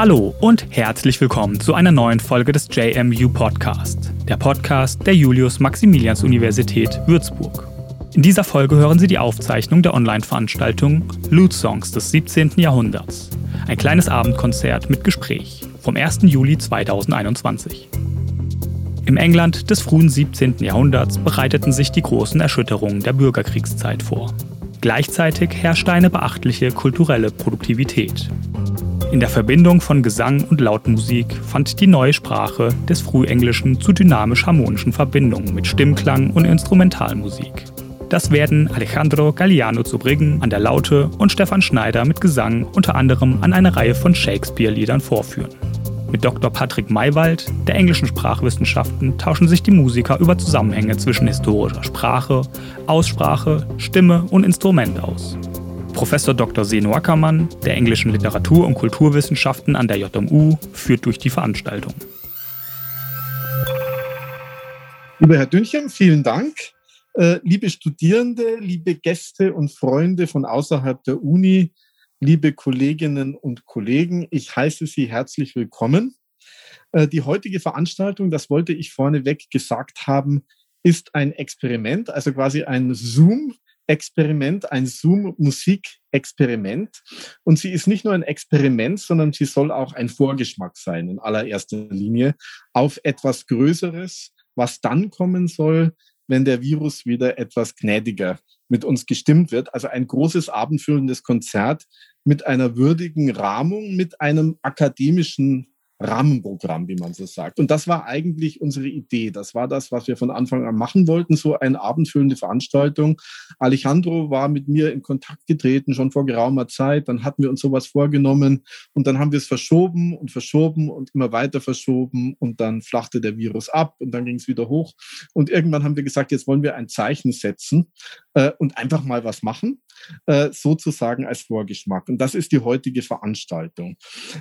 Hallo und herzlich willkommen zu einer neuen Folge des JMU Podcast, der Podcast der Julius-Maximilians-Universität Würzburg. In dieser Folge hören Sie die Aufzeichnung der Online-Veranstaltung Loot Songs des 17. Jahrhunderts, ein kleines Abendkonzert mit Gespräch vom 1. Juli 2021. Im England des frühen 17. Jahrhunderts bereiteten sich die großen Erschütterungen der Bürgerkriegszeit vor. Gleichzeitig herrschte eine beachtliche kulturelle Produktivität. In der Verbindung von Gesang und Lautmusik fand die neue Sprache des Frühenglischen zu dynamisch-harmonischen Verbindungen mit Stimmklang und Instrumentalmusik. Das werden Alejandro Galliano zu Briggen an der Laute und Stefan Schneider mit Gesang unter anderem an eine Reihe von Shakespeare-Liedern vorführen. Mit Dr. Patrick Maywald der englischen Sprachwissenschaften tauschen sich die Musiker über Zusammenhänge zwischen historischer Sprache, Aussprache, Stimme und Instrument aus. Professor Dr. Seno Ackermann der englischen Literatur- und Kulturwissenschaften an der JMU führt durch die Veranstaltung. Lieber Herr Dünnchen, vielen Dank. Äh, liebe Studierende, liebe Gäste und Freunde von außerhalb der Uni, liebe Kolleginnen und Kollegen, ich heiße Sie herzlich willkommen. Äh, die heutige Veranstaltung, das wollte ich vorneweg gesagt haben, ist ein Experiment, also quasi ein Zoom-Experiment, ein Zoom-Musik-Experiment. Und sie ist nicht nur ein Experiment, sondern sie soll auch ein Vorgeschmack sein, in allererster Linie, auf etwas Größeres, was dann kommen soll, wenn der Virus wieder etwas gnädiger mit uns gestimmt wird. Also ein großes abendfüllendes Konzert mit einer würdigen Rahmung, mit einem akademischen Rahmenprogramm, wie man so sagt. Und das war eigentlich unsere Idee. Das war das, was wir von Anfang an machen wollten, so eine abendfüllende Veranstaltung. Alejandro war mit mir in Kontakt getreten, schon vor geraumer Zeit. Dann hatten wir uns sowas vorgenommen und dann haben wir es verschoben und verschoben und immer weiter verschoben und dann flachte der Virus ab und dann ging es wieder hoch. Und irgendwann haben wir gesagt, jetzt wollen wir ein Zeichen setzen äh, und einfach mal was machen, äh, sozusagen als Vorgeschmack. Und das ist die heutige Veranstaltung.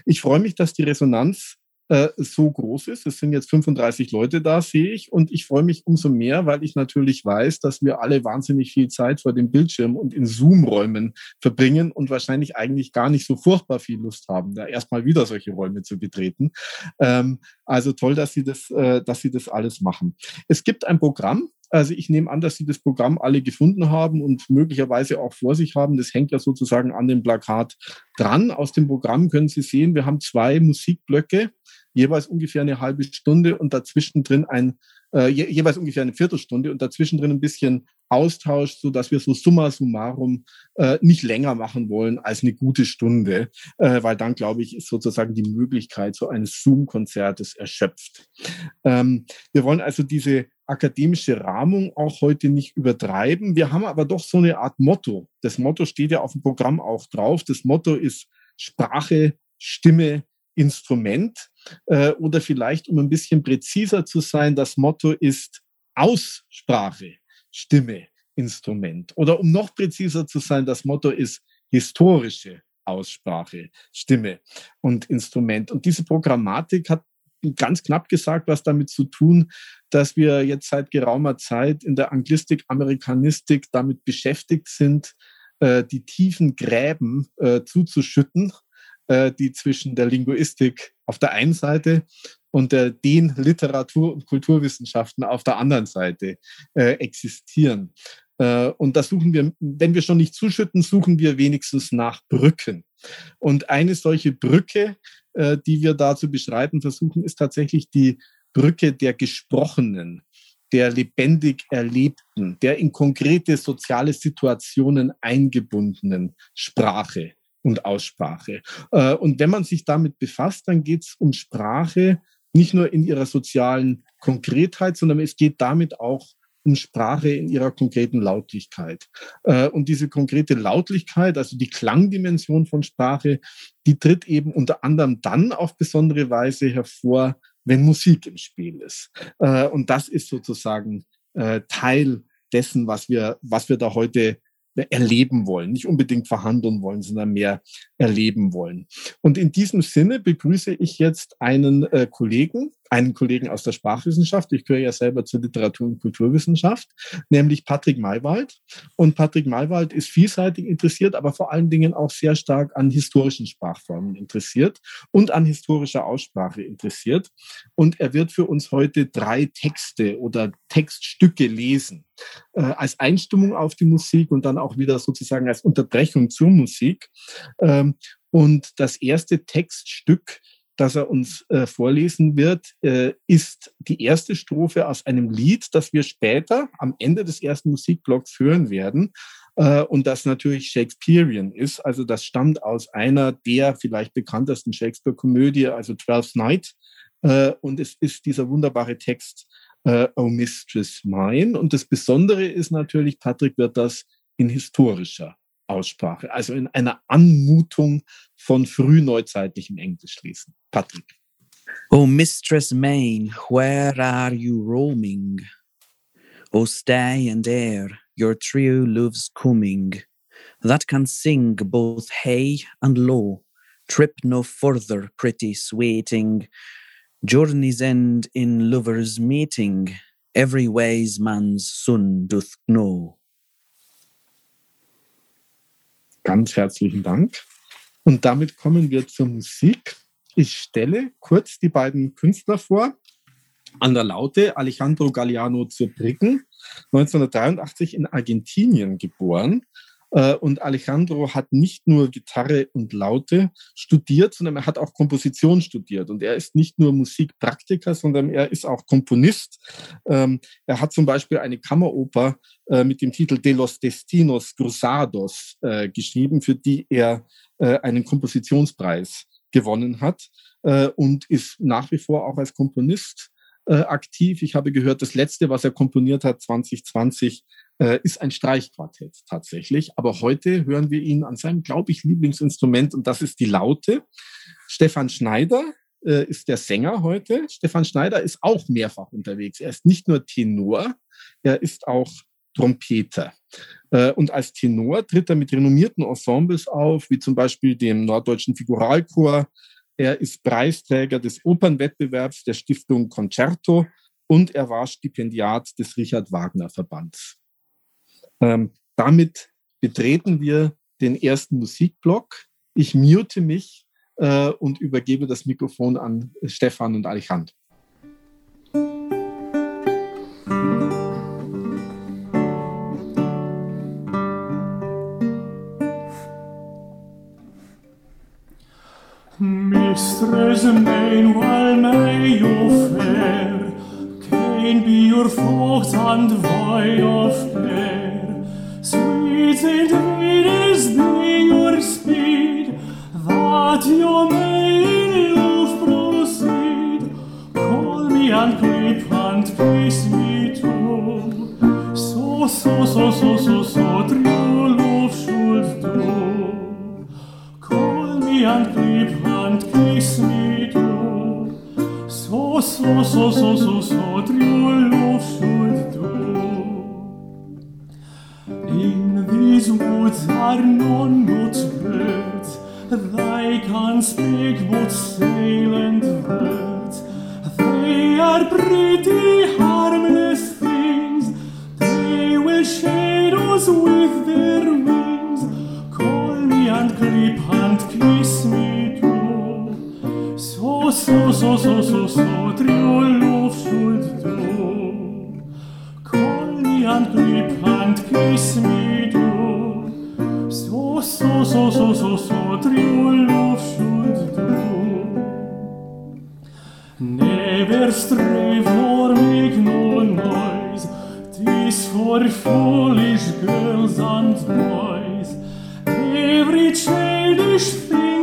Ich freue mich, dass die Resonanz äh, so groß ist. Es sind jetzt 35 Leute da, sehe ich. Und ich freue mich umso mehr, weil ich natürlich weiß, dass wir alle wahnsinnig viel Zeit vor dem Bildschirm und in Zoom-Räumen verbringen und wahrscheinlich eigentlich gar nicht so furchtbar viel Lust haben, da erstmal wieder solche Räume zu betreten. Ähm, also toll, dass Sie das, äh, dass Sie das alles machen. Es gibt ein Programm, also ich nehme an, dass Sie das Programm alle gefunden haben und möglicherweise auch vor sich haben. Das hängt ja sozusagen an dem Plakat dran. Aus dem Programm können Sie sehen, wir haben zwei Musikblöcke jeweils ungefähr eine halbe Stunde und dazwischen drin ein, äh, je, jeweils ungefähr eine Viertelstunde und dazwischen drin ein bisschen Austausch, so dass wir so summa summarum äh, nicht länger machen wollen als eine gute Stunde, äh, weil dann glaube ich ist sozusagen die Möglichkeit so eines Zoom-Konzertes erschöpft. Ähm, wir wollen also diese akademische Rahmung auch heute nicht übertreiben. Wir haben aber doch so eine Art Motto. Das Motto steht ja auf dem Programm auch drauf. Das Motto ist Sprache, Stimme, Instrument. Äh, oder vielleicht, um ein bisschen präziser zu sein, das Motto ist Aussprache, Stimme, Instrument. Oder um noch präziser zu sein, das Motto ist historische Aussprache, Stimme und Instrument. Und diese Programmatik hat ganz knapp gesagt was damit zu tun, dass wir jetzt seit geraumer Zeit in der Anglistik, Amerikanistik damit beschäftigt sind, äh, die tiefen Gräben äh, zuzuschütten äh, die zwischen der Linguistik auf der einen Seite und der, den Literatur- und Kulturwissenschaften auf der anderen Seite äh, existieren. Äh, und da suchen wir, wenn wir schon nicht zuschütten, suchen wir wenigstens nach Brücken. Und eine solche Brücke, äh, die wir da zu beschreiten versuchen, ist tatsächlich die Brücke der Gesprochenen, der lebendig Erlebten, der in konkrete soziale Situationen eingebundenen Sprache und Aussprache. Äh, und wenn man sich damit befasst, dann geht es um Sprache nicht nur in ihrer sozialen Konkretheit, sondern es geht damit auch um Sprache in ihrer konkreten Lautlichkeit. Äh, und diese konkrete Lautlichkeit, also die Klangdimension von Sprache, die tritt eben unter anderem dann auf besondere Weise hervor, wenn Musik im Spiel ist. Äh, und das ist sozusagen Teil dessen, was wir, was wir da heute erleben wollen, nicht unbedingt verhandeln wollen, sondern mehr erleben wollen. Und in diesem Sinne begrüße ich jetzt einen äh, Kollegen einen Kollegen aus der Sprachwissenschaft. Ich gehöre ja selber zur Literatur- und Kulturwissenschaft, nämlich Patrick Maywald. Und Patrick Maywald ist vielseitig interessiert, aber vor allen Dingen auch sehr stark an historischen Sprachformen interessiert und an historischer Aussprache interessiert. Und er wird für uns heute drei Texte oder Textstücke lesen, äh, als Einstimmung auf die Musik und dann auch wieder sozusagen als Unterbrechung zur Musik. Ähm, und das erste Textstück das er uns äh, vorlesen wird, äh, ist die erste Strophe aus einem Lied, das wir später am Ende des ersten Musikblocks hören werden äh, und das natürlich Shakespearean ist. Also das stammt aus einer der vielleicht bekanntesten Shakespeare-Komödie, also Twelfth Night. Äh, und es ist dieser wunderbare Text äh, Oh Mistress Mine. Und das Besondere ist natürlich, Patrick wird das in historischer Aussprache, also in einer Anmutung von frühneuzeitlichem Englisch lesen. Patrick. Oh, Mistress Main, where are you roaming? Oh, stay and air, your true love's coming, that can sing both high and low. Trip no further, pretty sweeting. Journey's end in lovers' meeting, every wise man's son doth know. Ganz herzlichen Dank. Und damit kommen wir zur Musik. Ich stelle kurz die beiden Künstler vor. An der Laute Alejandro Galliano zur Briggen, 1983 in Argentinien geboren. Äh, und Alejandro hat nicht nur Gitarre und Laute studiert, sondern er hat auch Komposition studiert. Und er ist nicht nur Musikpraktiker, sondern er ist auch Komponist. Ähm, er hat zum Beispiel eine Kammeroper mit dem Titel De los Destinos Cruzados äh, geschrieben, für die er einen Kompositionspreis gewonnen hat und ist nach wie vor auch als Komponist aktiv. Ich habe gehört, das letzte, was er komponiert hat, 2020, äh, ist ein Streichquartett tatsächlich. Aber heute hören wir ihn an seinem, glaube ich, Lieblingsinstrument und das ist die Laute. Stefan Schneider äh, ist der Sänger heute. Stefan Schneider ist auch mehrfach unterwegs. Er ist nicht nur Tenor, er ist auch Trompeter. Äh, und als Tenor tritt er mit renommierten Ensembles auf, wie zum Beispiel dem Norddeutschen Figuralchor. Er ist Preisträger des Opernwettbewerbs der Stiftung Concerto und er war Stipendiat des Richard Wagner Verbands. Ähm, damit betreten wir den ersten Musikblock. Ich mute mich äh, und übergebe das Mikrofon an Stefan und Alejandro. Mistress main, while may you fair, can be your fox and vine of fair. Sweet invaders, be your speed, that your main love proceed. Call me and creep and kiss me too. So, so, so, so, so, so, so so so so so triolo should do in these woods are none but birds they can speak but silent words they are pretty harmless things they will shade us with their wings. Call me and clip and kiss me too. So so so so so so triollo sul do con gli altri pant kiss so so so so so so triollo sul do never stray for me no noise this for foolish girls and boys. Every childish thing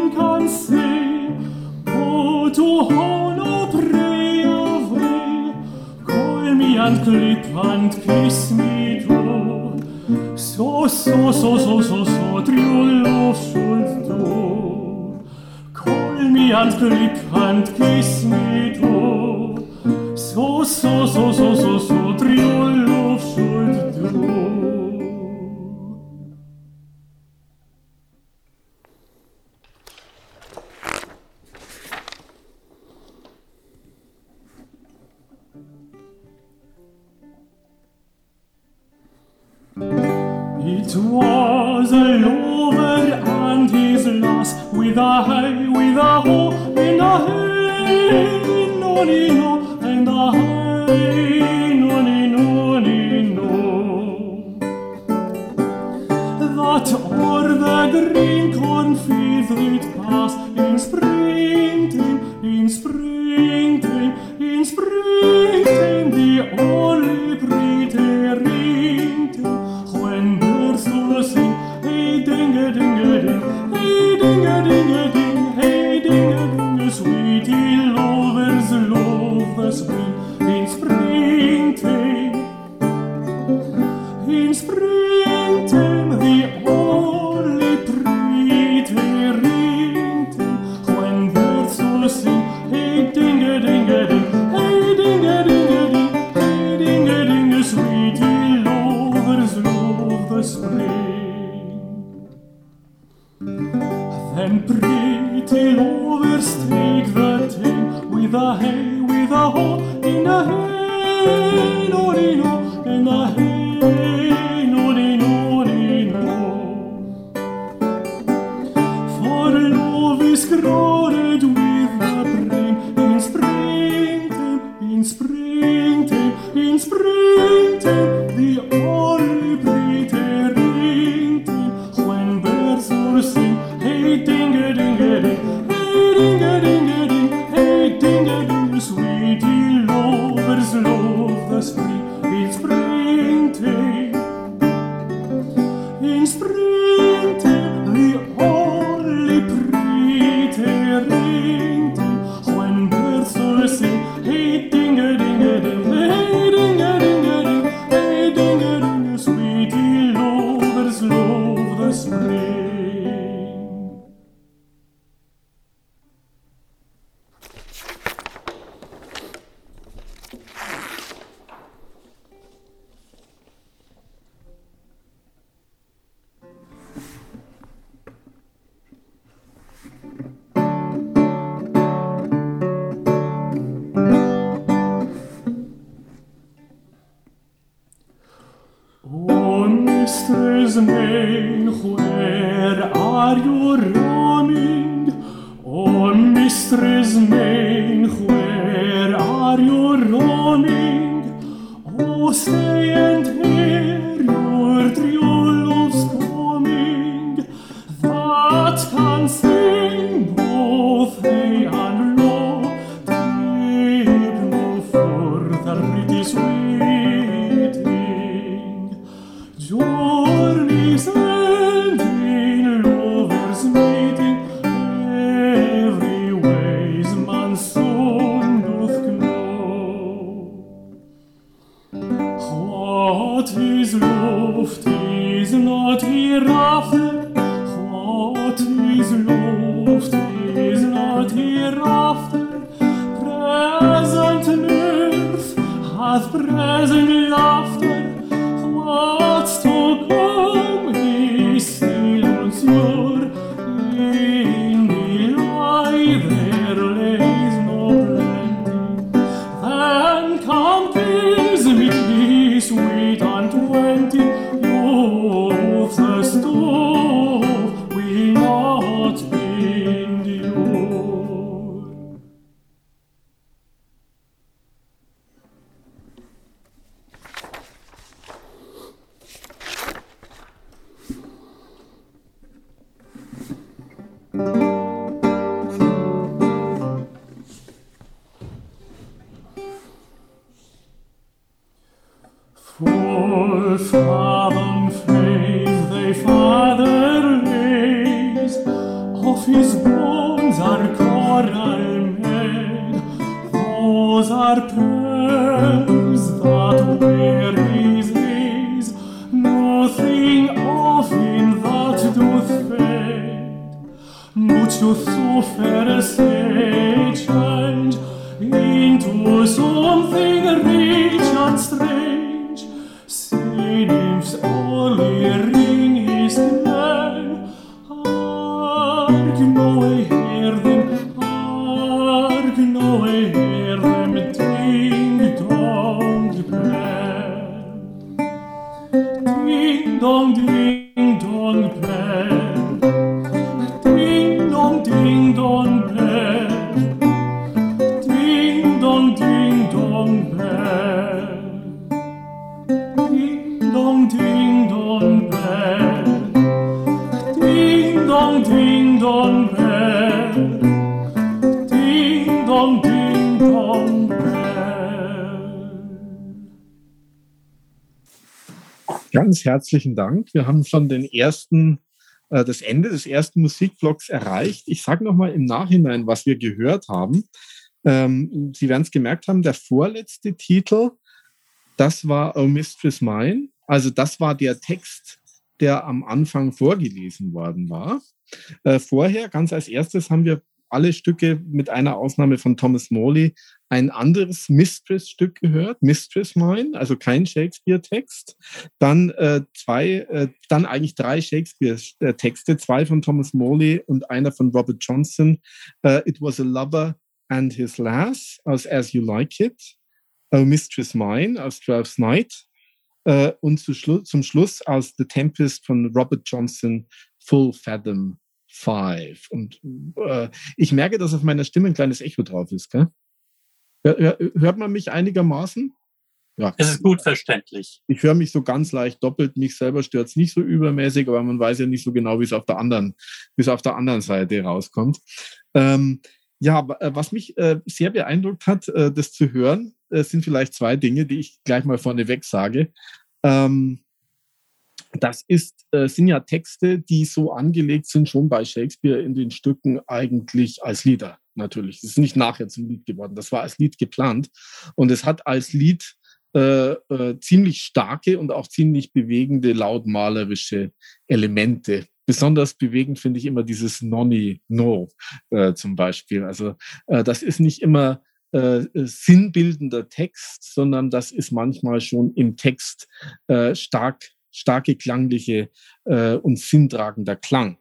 and clip and kiss me too. So, so, so, so, so, so, true love should do. Call me and clip and kiss me too. So, so, so, so, so, so, true love should do. was a lover and his lass with a hey, with a ho, and a hey, no, no, and a hey, no, no, no. That o'er the green cornfield it passed in sprinting, in sprinting, in springtime. morning. Oh, stay and hear. Ganz herzlichen Dank. Wir haben schon den ersten, äh, das Ende des ersten Musikvlogs erreicht. Ich sage nochmal im Nachhinein, was wir gehört haben. Ähm, Sie werden es gemerkt haben, der vorletzte Titel, das war Oh Mistress Mine. Also das war der Text, der am Anfang vorgelesen worden war. Äh, vorher, ganz als erstes, haben wir alle Stücke mit einer Ausnahme von Thomas Morley ein anderes Mistress-Stück gehört, Mistress Mine, also kein Shakespeare-Text. Dann äh, zwei, äh, dann eigentlich drei Shakespeare-Texte, zwei von Thomas Morley und einer von Robert Johnson. Äh, It was a lover and his lass aus As You Like It, Oh Mistress Mine aus Twelfth Night äh, und zu Schlu zum Schluss aus The Tempest von Robert Johnson, Full Fathom Five. Und äh, ich merke, dass auf meiner Stimme ein kleines Echo drauf ist. Gell? Hör, hör, hört man mich einigermaßen? Ja. Es ist gut verständlich. Ich höre mich so ganz leicht doppelt. Mich selber stört es nicht so übermäßig, aber man weiß ja nicht so genau, wie es auf der anderen, wie es auf der anderen Seite rauskommt. Ähm, ja, äh, was mich äh, sehr beeindruckt hat, äh, das zu hören, äh, sind vielleicht zwei Dinge, die ich gleich mal vorneweg sage. Ähm, das ist, äh, sind ja Texte, die so angelegt sind, schon bei Shakespeare in den Stücken eigentlich als Lieder natürlich. Es ist nicht nachher zum Lied geworden. Das war als Lied geplant. Und es hat als Lied äh, äh, ziemlich starke und auch ziemlich bewegende, lautmalerische Elemente. Besonders bewegend finde ich immer dieses Nonny No äh, zum Beispiel. Also äh, das ist nicht immer äh, sinnbildender Text, sondern das ist manchmal schon im Text äh, stark starke klangliche äh, und sinntragender Klang.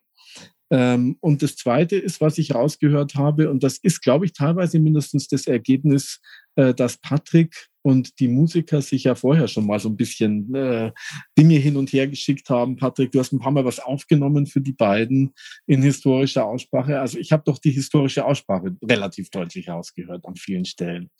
Ähm, und das Zweite ist, was ich rausgehört habe, und das ist, glaube ich, teilweise mindestens das Ergebnis, äh, dass Patrick und die Musiker sich ja vorher schon mal so ein bisschen äh, Dinge hin und her geschickt haben. Patrick, du hast ein paar Mal was aufgenommen für die beiden in historischer Aussprache. Also ich habe doch die historische Aussprache relativ deutlich ausgehört an vielen Stellen.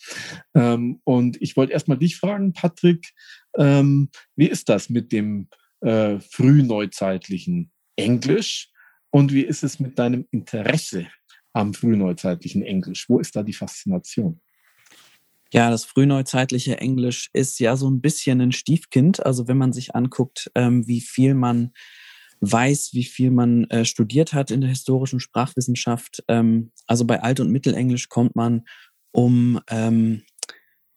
Ähm, und ich wollte erstmal dich fragen, Patrick, ähm, wie ist das mit dem äh, frühneuzeitlichen Englisch? Und wie ist es mit deinem Interesse am frühneuzeitlichen Englisch? Wo ist da die Faszination? Ja, das frühneuzeitliche Englisch ist ja so ein bisschen ein Stiefkind. Also wenn man sich anguckt, ähm, wie viel man weiß, wie viel man äh, studiert hat in der historischen Sprachwissenschaft. Ähm, also bei Alt- und Mittelenglisch kommt man um ähm,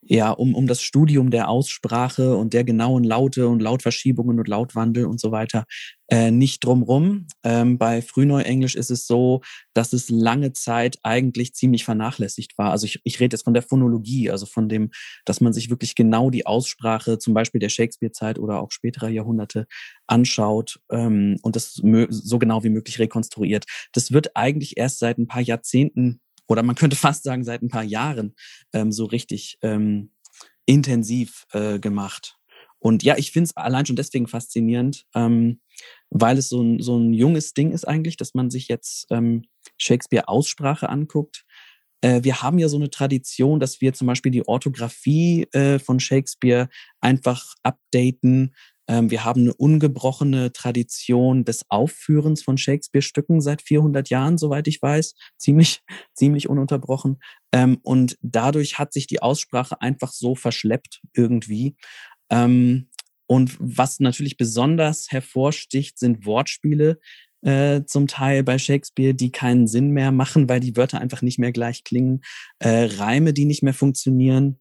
ja, um, um das Studium der Aussprache und der genauen Laute und Lautverschiebungen und Lautwandel und so weiter äh, nicht drumrum. Ähm, bei Frühneuenglisch ist es so, dass es lange Zeit eigentlich ziemlich vernachlässigt war. Also ich, ich rede jetzt von der Phonologie, also von dem, dass man sich wirklich genau die Aussprache zum Beispiel der Shakespeare-Zeit oder auch späterer Jahrhunderte anschaut ähm, und das so genau wie möglich rekonstruiert. Das wird eigentlich erst seit ein paar Jahrzehnten oder man könnte fast sagen seit ein paar Jahren ähm, so richtig ähm, intensiv äh, gemacht. Und ja, ich finde es allein schon deswegen faszinierend, ähm, weil es so ein, so ein junges Ding ist eigentlich, dass man sich jetzt ähm, Shakespeare-Aussprache anguckt. Äh, wir haben ja so eine Tradition, dass wir zum Beispiel die Orthographie äh, von Shakespeare einfach updaten, wir haben eine ungebrochene Tradition des Aufführens von Shakespeare-Stücken seit 400 Jahren, soweit ich weiß, ziemlich, ziemlich ununterbrochen. Ähm, und dadurch hat sich die Aussprache einfach so verschleppt irgendwie. Ähm, und was natürlich besonders hervorsticht, sind Wortspiele, äh, zum Teil bei Shakespeare, die keinen Sinn mehr machen, weil die Wörter einfach nicht mehr gleich klingen, äh, Reime, die nicht mehr funktionieren.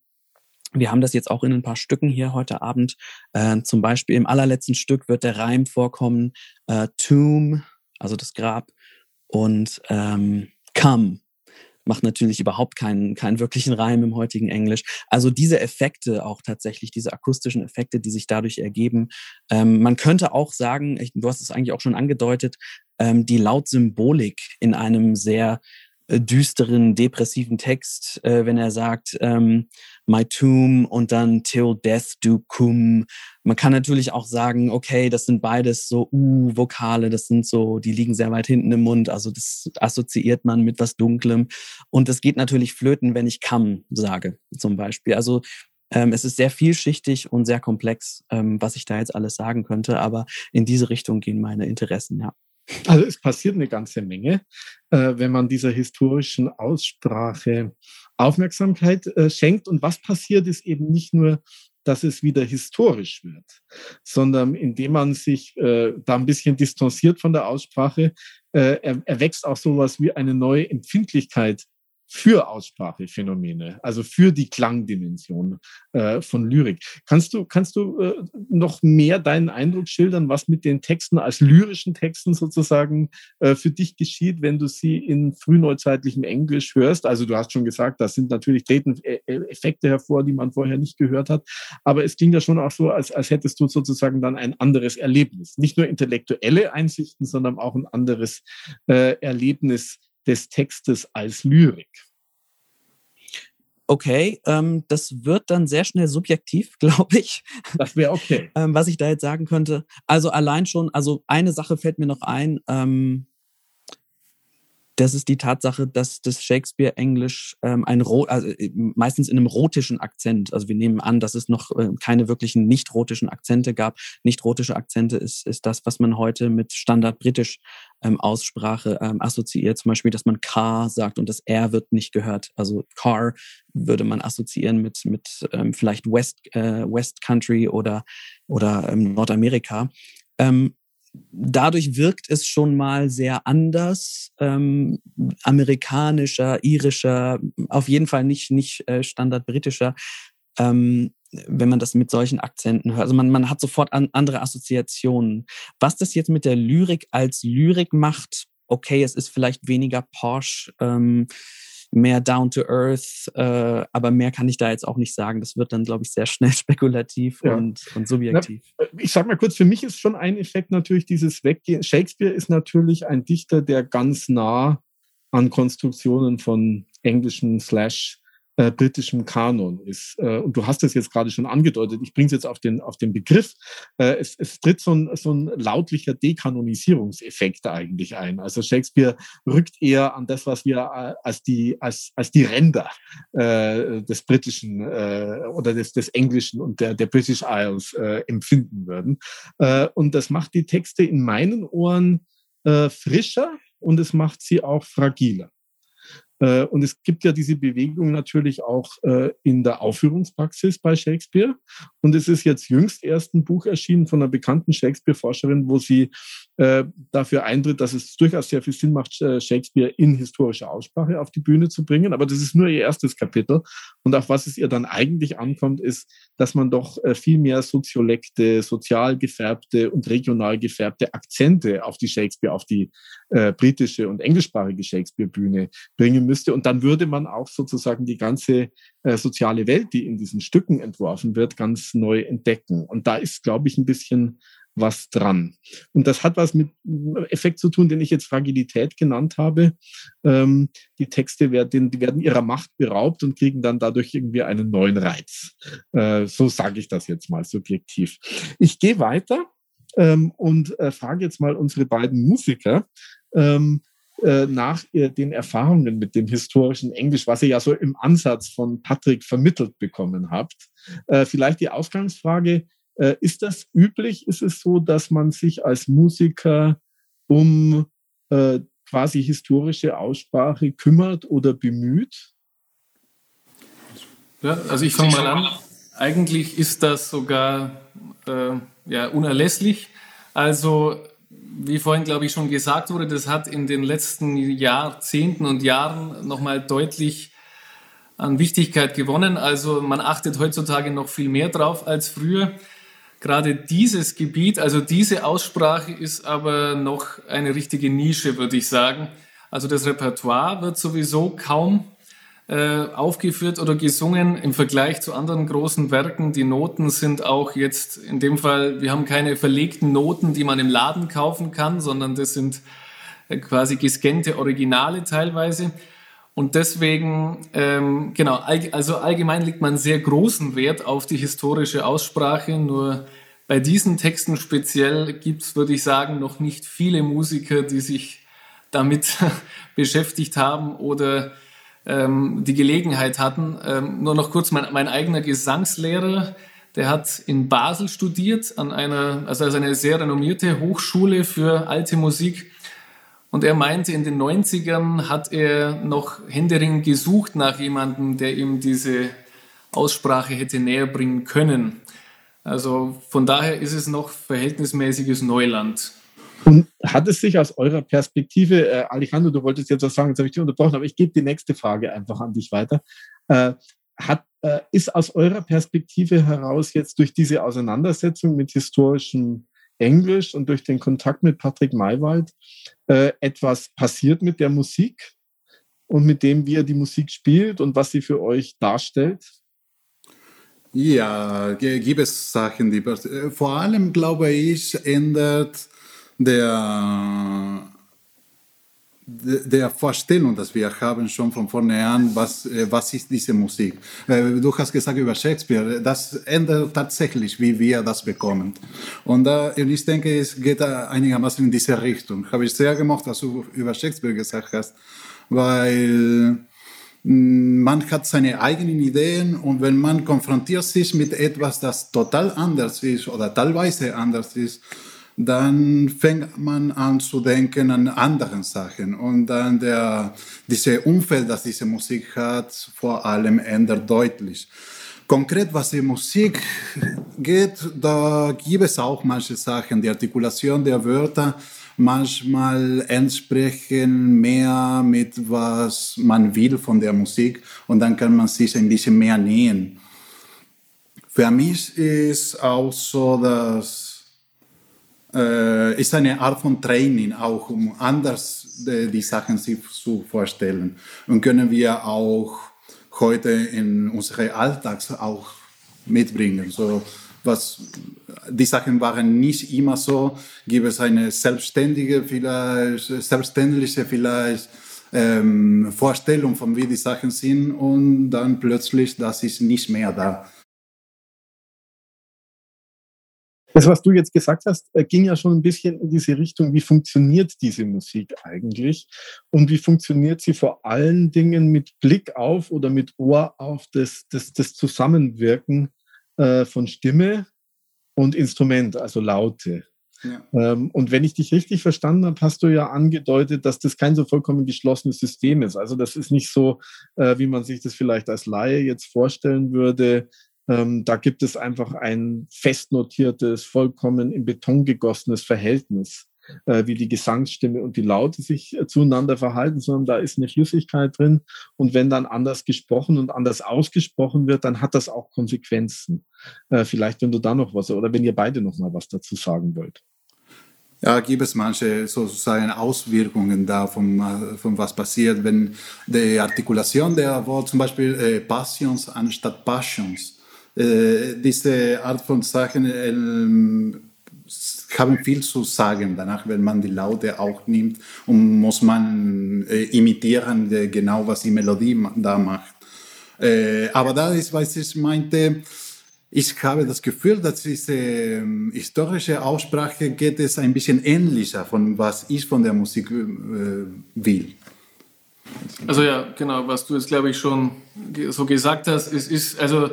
Wir haben das jetzt auch in ein paar Stücken hier heute Abend. Äh, zum Beispiel im allerletzten Stück wird der Reim vorkommen, äh, Tomb, also das Grab, und ähm, Come macht natürlich überhaupt keinen, keinen wirklichen Reim im heutigen Englisch. Also diese Effekte auch tatsächlich, diese akustischen Effekte, die sich dadurch ergeben. Ähm, man könnte auch sagen, ich, du hast es eigentlich auch schon angedeutet, ähm, die Lautsymbolik in einem sehr düsteren, depressiven Text, äh, wenn er sagt, ähm, My Tomb und dann Till Death Do Cum. Man kann natürlich auch sagen, okay, das sind beides so U-Vokale, das sind so, die liegen sehr weit hinten im Mund, also das assoziiert man mit was Dunklem. Und es geht natürlich flöten, wenn ich Come sage, zum Beispiel. Also ähm, es ist sehr vielschichtig und sehr komplex, ähm, was ich da jetzt alles sagen könnte, aber in diese Richtung gehen meine Interessen, ja. Also es passiert eine ganze Menge, äh, wenn man dieser historischen Aussprache Aufmerksamkeit äh, schenkt. Und was passiert, ist eben nicht nur, dass es wieder historisch wird, sondern indem man sich äh, da ein bisschen distanziert von der Aussprache, äh, erwächst auch sowas wie eine neue Empfindlichkeit für Aussprachephänomene, also für die Klangdimension äh, von Lyrik. Kannst du, kannst du äh, noch mehr deinen Eindruck schildern, was mit den Texten als lyrischen Texten sozusagen äh, für dich geschieht, wenn du sie in frühneuzeitlichem Englisch hörst? Also du hast schon gesagt, da sind natürlich treten e-, e-, Effekte hervor, die man vorher nicht gehört hat, aber es klingt ja schon auch so, als, als hättest du sozusagen dann ein anderes Erlebnis. Nicht nur intellektuelle Einsichten, sondern auch ein anderes äh, Erlebnis des Textes als Lyrik. Okay, ähm, das wird dann sehr schnell subjektiv, glaube ich. Das wäre okay. ähm, was ich da jetzt sagen könnte. Also allein schon, also eine Sache fällt mir noch ein. Ähm, das ist die Tatsache, dass das Shakespeare-Englisch ähm, ein also äh, meistens in einem rotischen Akzent, also wir nehmen an, dass es noch äh, keine wirklichen nicht-rotischen Akzente gab. Nicht-rotische Akzente ist, ist das, was man heute mit Standard-britisch ähm, Aussprache ähm, assoziiert. Zum Beispiel, dass man car sagt und das R wird nicht gehört. Also car würde man assoziieren mit, mit ähm, vielleicht West, äh, West Country oder, oder ähm, Nordamerika. Ähm, dadurch wirkt es schon mal sehr anders, ähm, amerikanischer, irischer, auf jeden Fall nicht, nicht äh, standard britischer, ähm, wenn man das mit solchen Akzenten hört. Also man, man hat sofort an, andere Assoziationen. Was das jetzt mit der Lyrik als Lyrik macht, okay, es ist vielleicht weniger Porsche, ähm, mehr down to earth, äh, aber mehr kann ich da jetzt auch nicht sagen. Das wird dann, glaube ich, sehr schnell spekulativ ja. und, und subjektiv. Na, ich sag mal kurz, für mich ist schon ein Effekt natürlich dieses Weggehen. Shakespeare ist natürlich ein Dichter, der ganz nah an Konstruktionen von englischen slash äh, britischem Kanon ist. Äh, und du hast es jetzt gerade schon angedeutet, ich bringe es jetzt auf den, auf den Begriff. Äh, es, es tritt so ein, so ein lautlicher Dekanonisierungseffekt eigentlich ein. Also Shakespeare rückt eher an das, was wir äh, als die, als, als die Ränder äh, des britischen äh, oder des, des englischen und der, der British Isles äh, empfinden würden. Äh, und das macht die Texte in meinen Ohren äh, frischer und es macht sie auch fragiler. Äh, und es gibt ja diese Bewegung natürlich auch äh, in der Aufführungspraxis bei Shakespeare. Und es ist jetzt jüngst erst ein Buch erschienen von einer bekannten Shakespeare-Forscherin, wo sie äh, dafür eintritt, dass es durchaus sehr viel Sinn macht, Shakespeare in historischer Aussprache auf die Bühne zu bringen. Aber das ist nur ihr erstes Kapitel. Und auf was es ihr dann eigentlich ankommt, ist, dass man doch viel mehr soziolekte, sozial gefärbte und regional gefärbte Akzente auf die Shakespeare, auf die äh, britische und englischsprachige Shakespeare-Bühne bringen müsste. Und dann würde man auch sozusagen die ganze äh, soziale Welt, die in diesen Stücken entworfen wird, ganz neu entdecken. Und da ist, glaube ich, ein bisschen was dran. Und das hat was mit Effekt zu tun, den ich jetzt Fragilität genannt habe. Ähm, die Texte werden, die werden ihrer Macht beraubt und kriegen dann dadurch irgendwie einen neuen Reiz. Äh, so sage ich das jetzt mal subjektiv. Ich gehe weiter ähm, und äh, frage jetzt mal unsere beiden Musiker, ähm, äh, nach den Erfahrungen mit dem historischen Englisch, was ihr ja so im Ansatz von Patrick vermittelt bekommen habt. Äh, vielleicht die Ausgangsfrage, äh, ist das üblich? Ist es so, dass man sich als Musiker um quasi historische Aussprache kümmert oder bemüht? Ja, also ich fange mal an. Eigentlich ist das sogar äh, ja, unerlässlich. Also wie vorhin, glaube ich, schon gesagt wurde, das hat in den letzten Jahrzehnten und Jahren nochmal deutlich an Wichtigkeit gewonnen. Also man achtet heutzutage noch viel mehr drauf als früher. Gerade dieses Gebiet, also diese Aussprache ist aber noch eine richtige Nische, würde ich sagen. Also das Repertoire wird sowieso kaum äh, aufgeführt oder gesungen im Vergleich zu anderen großen Werken. Die Noten sind auch jetzt in dem Fall, wir haben keine verlegten Noten, die man im Laden kaufen kann, sondern das sind äh, quasi gescannte Originale teilweise. Und deswegen, ähm, genau, also allgemein legt man sehr großen Wert auf die historische Aussprache. Nur bei diesen Texten speziell gibt es, würde ich sagen, noch nicht viele Musiker, die sich damit beschäftigt haben oder ähm, die Gelegenheit hatten. Ähm, nur noch kurz, mein, mein eigener Gesangslehrer, der hat in Basel studiert, an einer, also eine sehr renommierte Hochschule für alte Musik. Und er meinte, in den 90ern hat er noch händeringend gesucht nach jemandem, der ihm diese Aussprache hätte näher bringen können. Also von daher ist es noch verhältnismäßiges Neuland. Und hat es sich aus eurer Perspektive, äh, Alejandro, du wolltest jetzt was sagen, jetzt habe ich dich unterbrochen, aber ich gebe die nächste Frage einfach an dich weiter. Äh, hat, äh, ist aus eurer Perspektive heraus jetzt durch diese Auseinandersetzung mit historischem Englisch und durch den Kontakt mit Patrick Maywald äh, etwas passiert mit der Musik und mit dem, wie er die Musik spielt und was sie für euch darstellt? Ja, gibt es Sachen, die äh, vor allem, glaube ich, ändert der der Vorstellung, dass wir haben schon von vornherein, was, äh, was ist diese Musik. Äh, du hast gesagt über Shakespeare, das ändert tatsächlich, wie wir das bekommen. Und da, ich denke, es geht einigermaßen in diese Richtung. Habe ich sehr gemocht, dass du über Shakespeare gesagt hast, weil mm, man hat seine eigenen Ideen und wenn man konfrontiert sich mit etwas, das total anders ist oder teilweise anders ist, dann fängt man an zu denken an anderen Sachen. Und dann der, diese Umfeld, das diese Musik hat, vor allem ändert deutlich. Konkret, was die Musik geht, da gibt es auch manche Sachen. Die Artikulation der Wörter manchmal entsprechen mehr mit, was man will von der Musik. Und dann kann man sich ein bisschen mehr nähen. Für mich ist auch so, dass äh, ist eine Art von Training, auch um anders die, die Sachen sich zu vorstellen. Und können wir auch heute in unsere Alltags auch mitbringen. So, was, die Sachen waren nicht immer so. Gibt es eine selbstständige, vielleicht, selbstständige vielleicht ähm, Vorstellung von wie die Sachen sind und dann plötzlich, das ist nicht mehr da. Das, was du jetzt gesagt hast, äh, ging ja schon ein bisschen in diese Richtung, wie funktioniert diese Musik eigentlich und wie funktioniert sie vor allen Dingen mit Blick auf oder mit Ohr auf das, das, das Zusammenwirken äh, von Stimme und Instrument, also Laute. Ja. Ähm, und wenn ich dich richtig verstanden habe, hast du ja angedeutet, dass das kein so vollkommen geschlossenes System ist. Also das ist nicht so, äh, wie man sich das vielleicht als Laie jetzt vorstellen würde, ähm, da gibt es einfach ein fest notiertes, vollkommen in Beton gegossenes Verhältnis, äh, wie die Gesangsstimme und die Laute sich äh, zueinander verhalten, sondern da ist eine Flüssigkeit drin. Und wenn dann anders gesprochen und anders ausgesprochen wird, dann hat das auch Konsequenzen. Äh, vielleicht, wenn du da noch was oder wenn ihr beide noch mal was dazu sagen wollt. Ja, gibt es manche sozusagen Auswirkungen davon, äh, von was passiert, wenn die Artikulation der Wort, zum Beispiel äh, Passions anstatt Passions, äh, diese Art von Sachen äh, haben viel zu sagen danach, wenn man die Laute auch nimmt und muss man äh, imitieren, äh, genau was die Melodie da macht. Äh, aber da ist, was ich meinte, ich habe das Gefühl, dass diese ähm, historische Aussprache geht es ein bisschen ähnlicher von was ich von der Musik will. Also ja, genau, was du jetzt glaube ich schon so gesagt hast, es ist also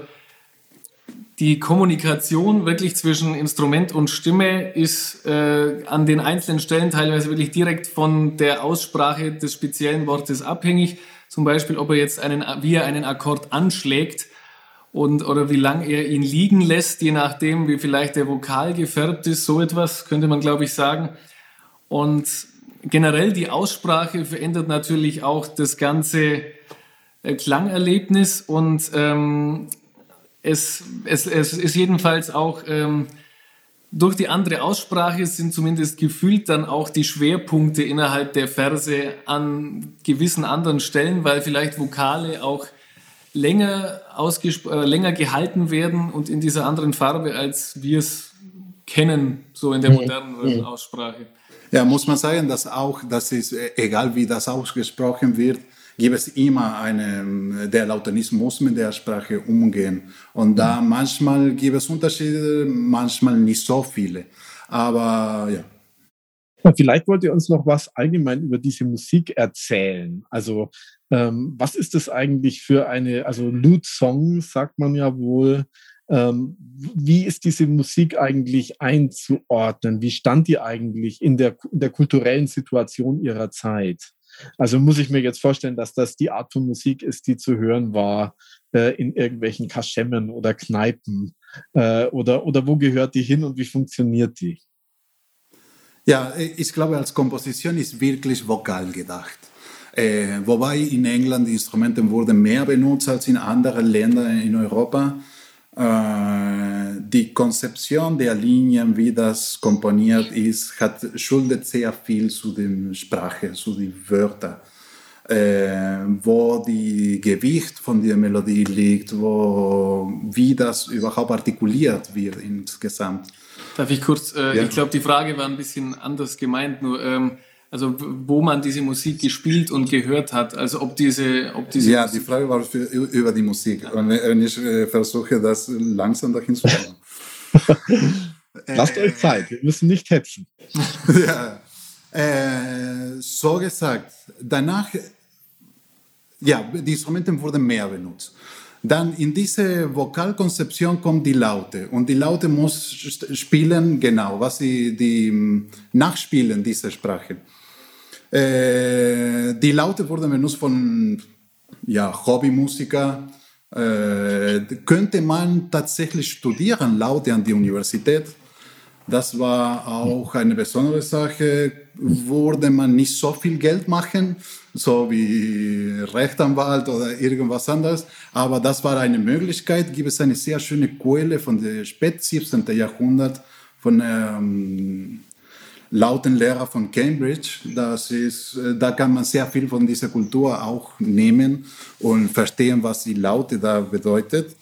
die Kommunikation wirklich zwischen Instrument und Stimme ist äh, an den einzelnen Stellen teilweise wirklich direkt von der Aussprache des speziellen Wortes abhängig. Zum Beispiel, ob er jetzt einen, wie er einen Akkord anschlägt und oder wie lang er ihn liegen lässt, je nachdem, wie vielleicht der Vokal gefärbt ist. So etwas könnte man, glaube ich, sagen. Und generell die Aussprache verändert natürlich auch das ganze äh, Klangerlebnis und ähm, es, es, es ist jedenfalls auch ähm, durch die andere Aussprache sind zumindest gefühlt dann auch die Schwerpunkte innerhalb der Verse an gewissen anderen Stellen, weil vielleicht Vokale auch länger, äh, länger gehalten werden und in dieser anderen Farbe, als wir es kennen, so in der modernen Aussprache. Ja, muss man sagen, dass auch, das ist, äh, egal wie das ausgesprochen wird, gibt es immer eine, der Lautenist muss mit der Sprache umgehen. Und da manchmal gibt es Unterschiede, manchmal nicht so viele. Aber ja. Vielleicht wollt ihr uns noch was allgemein über diese Musik erzählen. Also ähm, was ist das eigentlich für eine, also Loot-Song sagt man ja wohl. Ähm, wie ist diese Musik eigentlich einzuordnen? Wie stand die eigentlich in der, in der kulturellen Situation ihrer Zeit? Also muss ich mir jetzt vorstellen, dass das die Art von Musik ist, die zu hören war äh, in irgendwelchen Kaschemmen oder Kneipen äh, oder, oder wo gehört die hin und wie funktioniert die? Ja, ich glaube, als Komposition ist wirklich vokal gedacht. Äh, wobei in England die Instrumente wurden mehr benutzt als in anderen Ländern in Europa. Äh, die Konzeption der Linien, wie das komponiert ist, hat, schuldet sehr viel zu der Sprache, zu den Wörtern. Äh, wo die Gewicht von der Melodie liegt, wo, wie das überhaupt artikuliert wird insgesamt. Darf ich kurz, äh, ja. ich glaube, die Frage war ein bisschen anders gemeint, nur ähm, also wo man diese Musik gespielt und gehört hat, also ob diese, ob diese Ja, die Frage war für, über die Musik. Und wenn ich äh, versuche, das langsam dahin zu kommen. Lasst euch Zeit, wir müssen nicht hetzen. ja. Äh, so gesagt, danach, ja, die Instrumente wurden mehr benutzt. Dann in diese Vokalkonzeption kommt die Laute und die Laute muss spielen genau, was sie die nachspielen diese Sprache. Äh, die Laute wurden benutzt von ja, Hobbymusiker. Äh, könnte man tatsächlich studieren, Laute an der Universität. Das war auch eine besondere Sache. Wurde man nicht so viel Geld machen, so wie Rechtsanwalt oder irgendwas anderes. Aber das war eine Möglichkeit. Gibt es eine sehr schöne Quelle von der spät 17. Jahrhundert von ähm, lauten Lehrer von Cambridge. Das ist, äh, da kann man sehr viel von dieser Kultur auch nehmen und verstehen, was die Laute da bedeutet.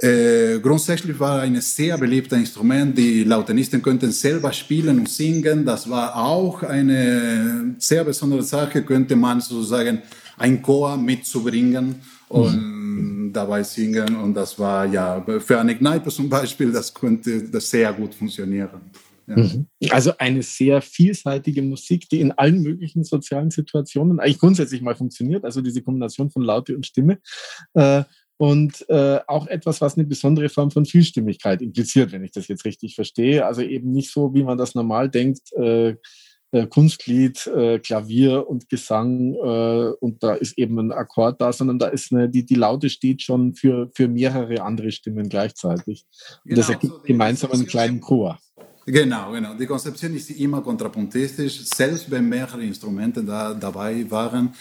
Äh, grundsätzlich war ein sehr beliebtes Instrument. Die Lautenisten könnten selber spielen und singen. Das war auch eine sehr besondere Sache, könnte man sozusagen ein Chor mitzubringen und mhm. dabei singen. Und das war ja für eine Kneipe zum Beispiel, das könnte das sehr gut funktionieren. Ja. Mhm. Also eine sehr vielseitige Musik, die in allen möglichen sozialen Situationen eigentlich grundsätzlich mal funktioniert. Also diese Kombination von Laute und Stimme. Äh, und äh, auch etwas, was eine besondere Form von Vielstimmigkeit impliziert, wenn ich das jetzt richtig verstehe. Also eben nicht so, wie man das normal denkt, äh, äh, Kunstlied, äh, Klavier und Gesang äh, und da ist eben ein Akkord da, sondern da ist eine, die, die Laute steht schon für, für mehrere andere Stimmen gleichzeitig. Und genau, das ergibt so gemeinsam einen kleinen Chor. Genau, genau. Die Konzeption ist immer kontrapunktistisch, selbst wenn mehrere Instrumente da, dabei waren.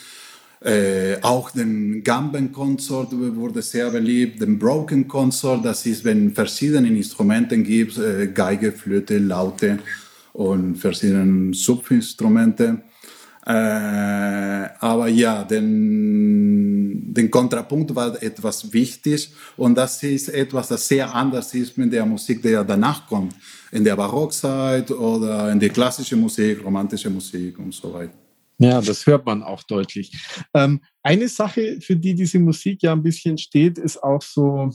Äh, auch den Gamben-Konsort wurde sehr beliebt, den Broken-Konsort, das ist, wenn verschiedene Instrumente gibt, äh, Geige, Flöte, Laute und verschiedene Subinstrumente. Äh, aber ja, den, den Kontrapunkt war etwas wichtig und das ist etwas, das sehr anders ist mit der Musik, die ja danach kommt, in der Barockzeit oder in die klassische Musik, romantische Musik und so weiter. Ja, das hört man auch deutlich. Ähm, eine Sache, für die diese Musik ja ein bisschen steht, ist auch so,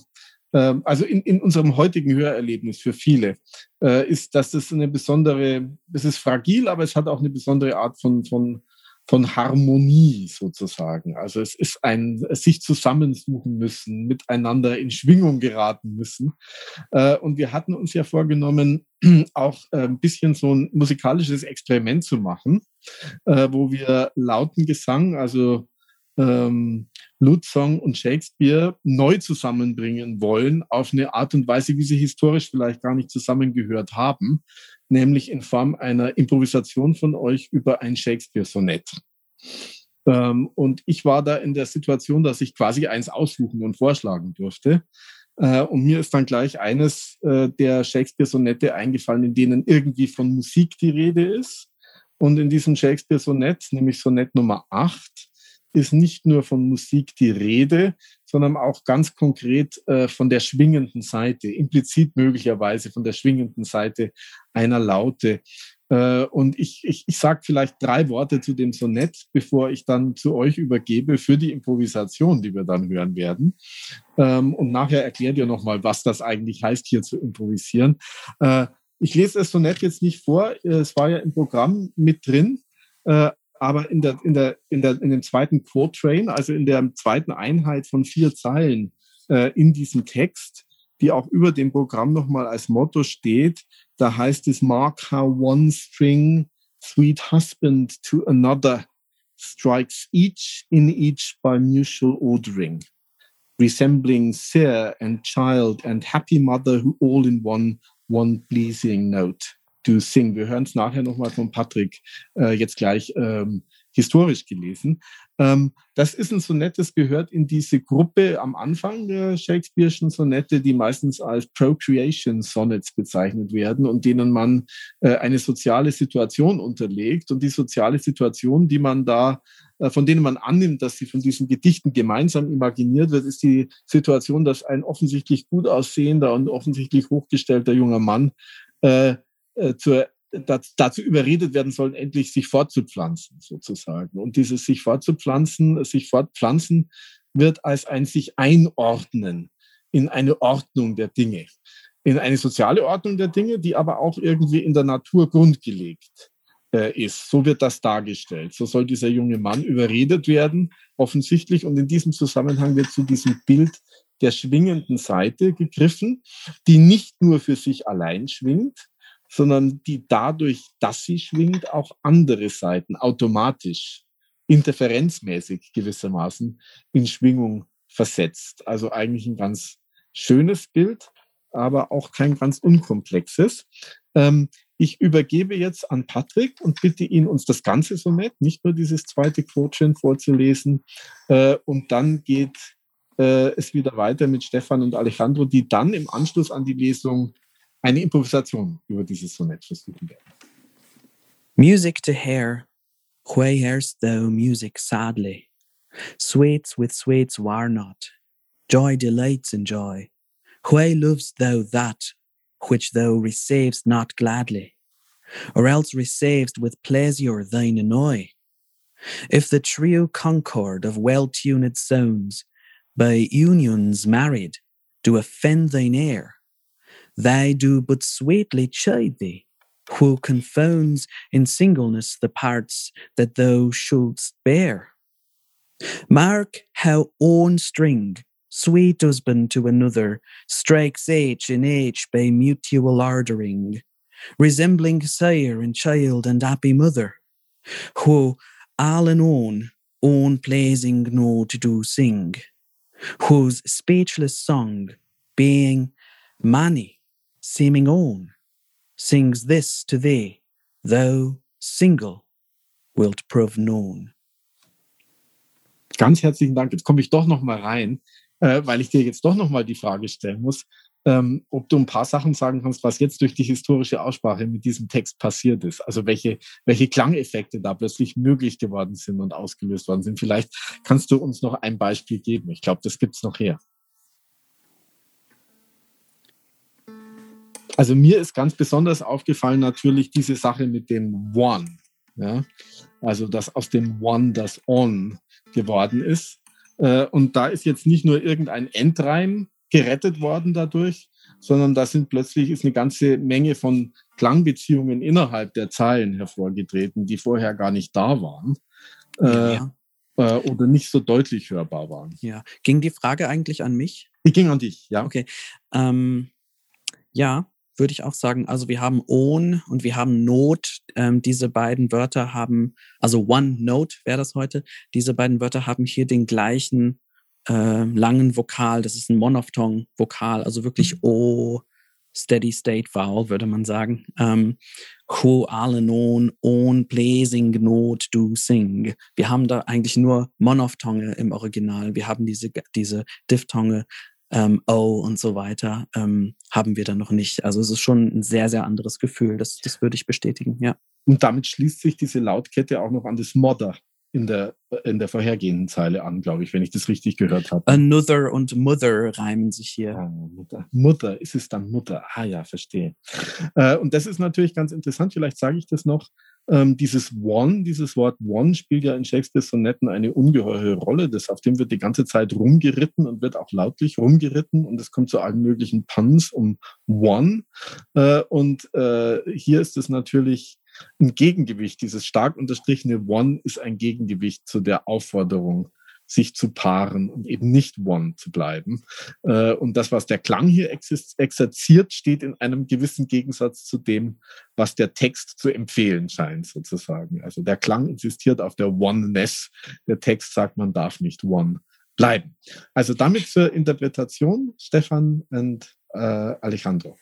also in, in unserem heutigen Hörerlebnis für viele, äh, ist, dass es eine besondere, es ist fragil, aber es hat auch eine besondere Art von, von von Harmonie sozusagen. Also es ist ein sich zusammensuchen müssen, miteinander in Schwingung geraten müssen. Äh, und wir hatten uns ja vorgenommen, auch äh, ein bisschen so ein musikalisches Experiment zu machen, äh, wo wir lauten Gesang, also ähm, Lutzong und Shakespeare neu zusammenbringen wollen, auf eine Art und Weise, wie sie historisch vielleicht gar nicht zusammengehört haben, nämlich in Form einer Improvisation von euch über ein Shakespeare-Sonett. Ähm, und ich war da in der Situation, dass ich quasi eins aussuchen und vorschlagen durfte. Äh, und mir ist dann gleich eines äh, der Shakespeare-Sonette eingefallen, in denen irgendwie von Musik die Rede ist. Und in diesem Shakespeare-Sonett, nämlich Sonett Nummer 8, ist nicht nur von Musik die Rede, sondern auch ganz konkret äh, von der schwingenden Seite, implizit möglicherweise von der schwingenden Seite einer Laute. Äh, und ich, ich, ich sage vielleicht drei Worte zu dem Sonett, bevor ich dann zu euch übergebe für die Improvisation, die wir dann hören werden. Ähm, und nachher erklärt ihr nochmal, was das eigentlich heißt, hier zu improvisieren. Äh, ich lese das Sonett jetzt nicht vor, es war ja im Programm mit drin, äh, aber in, der, in, der, in, der, in dem zweiten Quatrain, also in der zweiten Einheit von vier Zeilen in diesem Text, die auch über dem Programm nochmal als Motto steht, da heißt es, mark how one string, sweet husband to another, strikes each in each by mutual ordering, resembling sire and child and happy mother who all in one, one pleasing note do sing. Wir hören es nachher nochmal von Patrick äh, jetzt gleich ähm, historisch gelesen. Ähm, das ist ein Sonett, das gehört in diese Gruppe am Anfang der Shakespeare'schen Sonette, die meistens als Procreation Sonnets bezeichnet werden und denen man äh, eine soziale Situation unterlegt. Und die soziale Situation, die man da, äh, von denen man annimmt, dass sie von diesen Gedichten gemeinsam imaginiert wird, ist die Situation, dass ein offensichtlich gut aussehender und offensichtlich hochgestellter junger Mann äh, äh zur dazu überredet werden sollen, endlich sich fortzupflanzen, sozusagen. Und dieses sich fortzupflanzen, sich fortpflanzen wird als ein sich einordnen in eine Ordnung der Dinge, in eine soziale Ordnung der Dinge, die aber auch irgendwie in der Natur grundgelegt äh, ist. So wird das dargestellt. So soll dieser junge Mann überredet werden, offensichtlich. Und in diesem Zusammenhang wird zu diesem Bild der schwingenden Seite gegriffen, die nicht nur für sich allein schwingt, sondern die dadurch, dass sie schwingt, auch andere Seiten automatisch, interferenzmäßig gewissermaßen in Schwingung versetzt. Also eigentlich ein ganz schönes Bild, aber auch kein ganz unkomplexes. Ähm, ich übergebe jetzt an Patrick und bitte ihn, uns das ganze Sonett, nicht nur dieses zweite Quotient vorzulesen. Äh, und dann geht äh, es wieder weiter mit Stefan und Alejandro, die dann im Anschluss an die Lesung eine Improvisation über dieses Sonett versuchen werden. Music to hair, why hearst thou music sadly? Sweets with sweets war not, joy delights in joy. Why lovest thou that which thou receivest not gladly, or else receivest with pleasure thine annoy? If the trio concord of well-tuned sounds, by unions married, do offend thine ear, they do but sweetly chide thee, who confounds in singleness the parts that thou shouldst bear. Mark how one string, sweet husband to another, strikes each in each by mutual ordering, resembling sire and child and happy mother, who all in own, own pleasing note do sing, whose speechless song, being many, seeming own, sings this to thee, thou single wilt prove known. Ganz herzlichen Dank. Jetzt komme ich doch noch mal rein, äh, weil ich dir jetzt doch noch mal die Frage stellen muss, ähm, ob du ein paar Sachen sagen kannst, was jetzt durch die historische Aussprache mit diesem Text passiert ist. Also welche, welche Klangeffekte da plötzlich möglich geworden sind und ausgelöst worden sind. Vielleicht kannst du uns noch ein Beispiel geben. Ich glaube, das gibt's noch her. Also mir ist ganz besonders aufgefallen natürlich diese Sache mit dem One. Ja? Also dass aus dem One das On geworden ist. Äh, und da ist jetzt nicht nur irgendein Endreim gerettet worden dadurch, sondern da sind plötzlich ist eine ganze Menge von Klangbeziehungen innerhalb der Zeilen hervorgetreten, die vorher gar nicht da waren. Äh, ja. Äh, oder nicht so deutlich hörbar waren. Ja. Ging die Frage eigentlich an mich? Die ging an dich, ja. Okay. Ähm, ja, würde ich auch sagen. Also wir haben Own und wir haben Not. Ähm, diese beiden Wörter haben, also One Note wäre das heute. Diese beiden Wörter haben hier den gleichen äh, langen Vokal. Das ist ein Monophthong-Vokal, also wirklich mhm. O, Steady State Vowel, würde man sagen. Ähm, Who alle non, on pleasing not do sing. Wir haben da eigentlich nur Monophthonge im Original. Wir haben diese, diese Diphthonge ähm, oh und so weiter, ähm, haben wir dann noch nicht. Also es ist schon ein sehr, sehr anderes Gefühl. Das, das würde ich bestätigen, ja. Und damit schließt sich diese Lautkette auch noch an das Modder in der, in der vorhergehenden Zeile an, glaube ich, wenn ich das richtig gehört habe. Another und Mother reimen sich hier. Ah, Mutter. Mutter, ist es dann Mutter? Ah ja, verstehe. Äh, und das ist natürlich ganz interessant, vielleicht sage ich das noch. Ähm, dieses One, dieses Wort One spielt ja in Shakespeares Sonetten eine ungeheure Rolle. Das, auf dem wird die ganze Zeit rumgeritten und wird auch lautlich rumgeritten und es kommt zu allen möglichen Puns um One. Äh, und äh, hier ist es natürlich ein Gegengewicht. Dieses stark unterstrichene One ist ein Gegengewicht zu der Aufforderung, sich zu paaren und eben nicht One zu bleiben. Äh, und das, was der Klang hier exerziert, steht in einem gewissen Gegensatz zu dem, was der Text zu empfehlen scheint, sozusagen. Also der Klang insistiert auf der Oneness. Der Text sagt, man darf nicht One bleiben. Also damit zur Interpretation, Stefan und äh, Alejandro.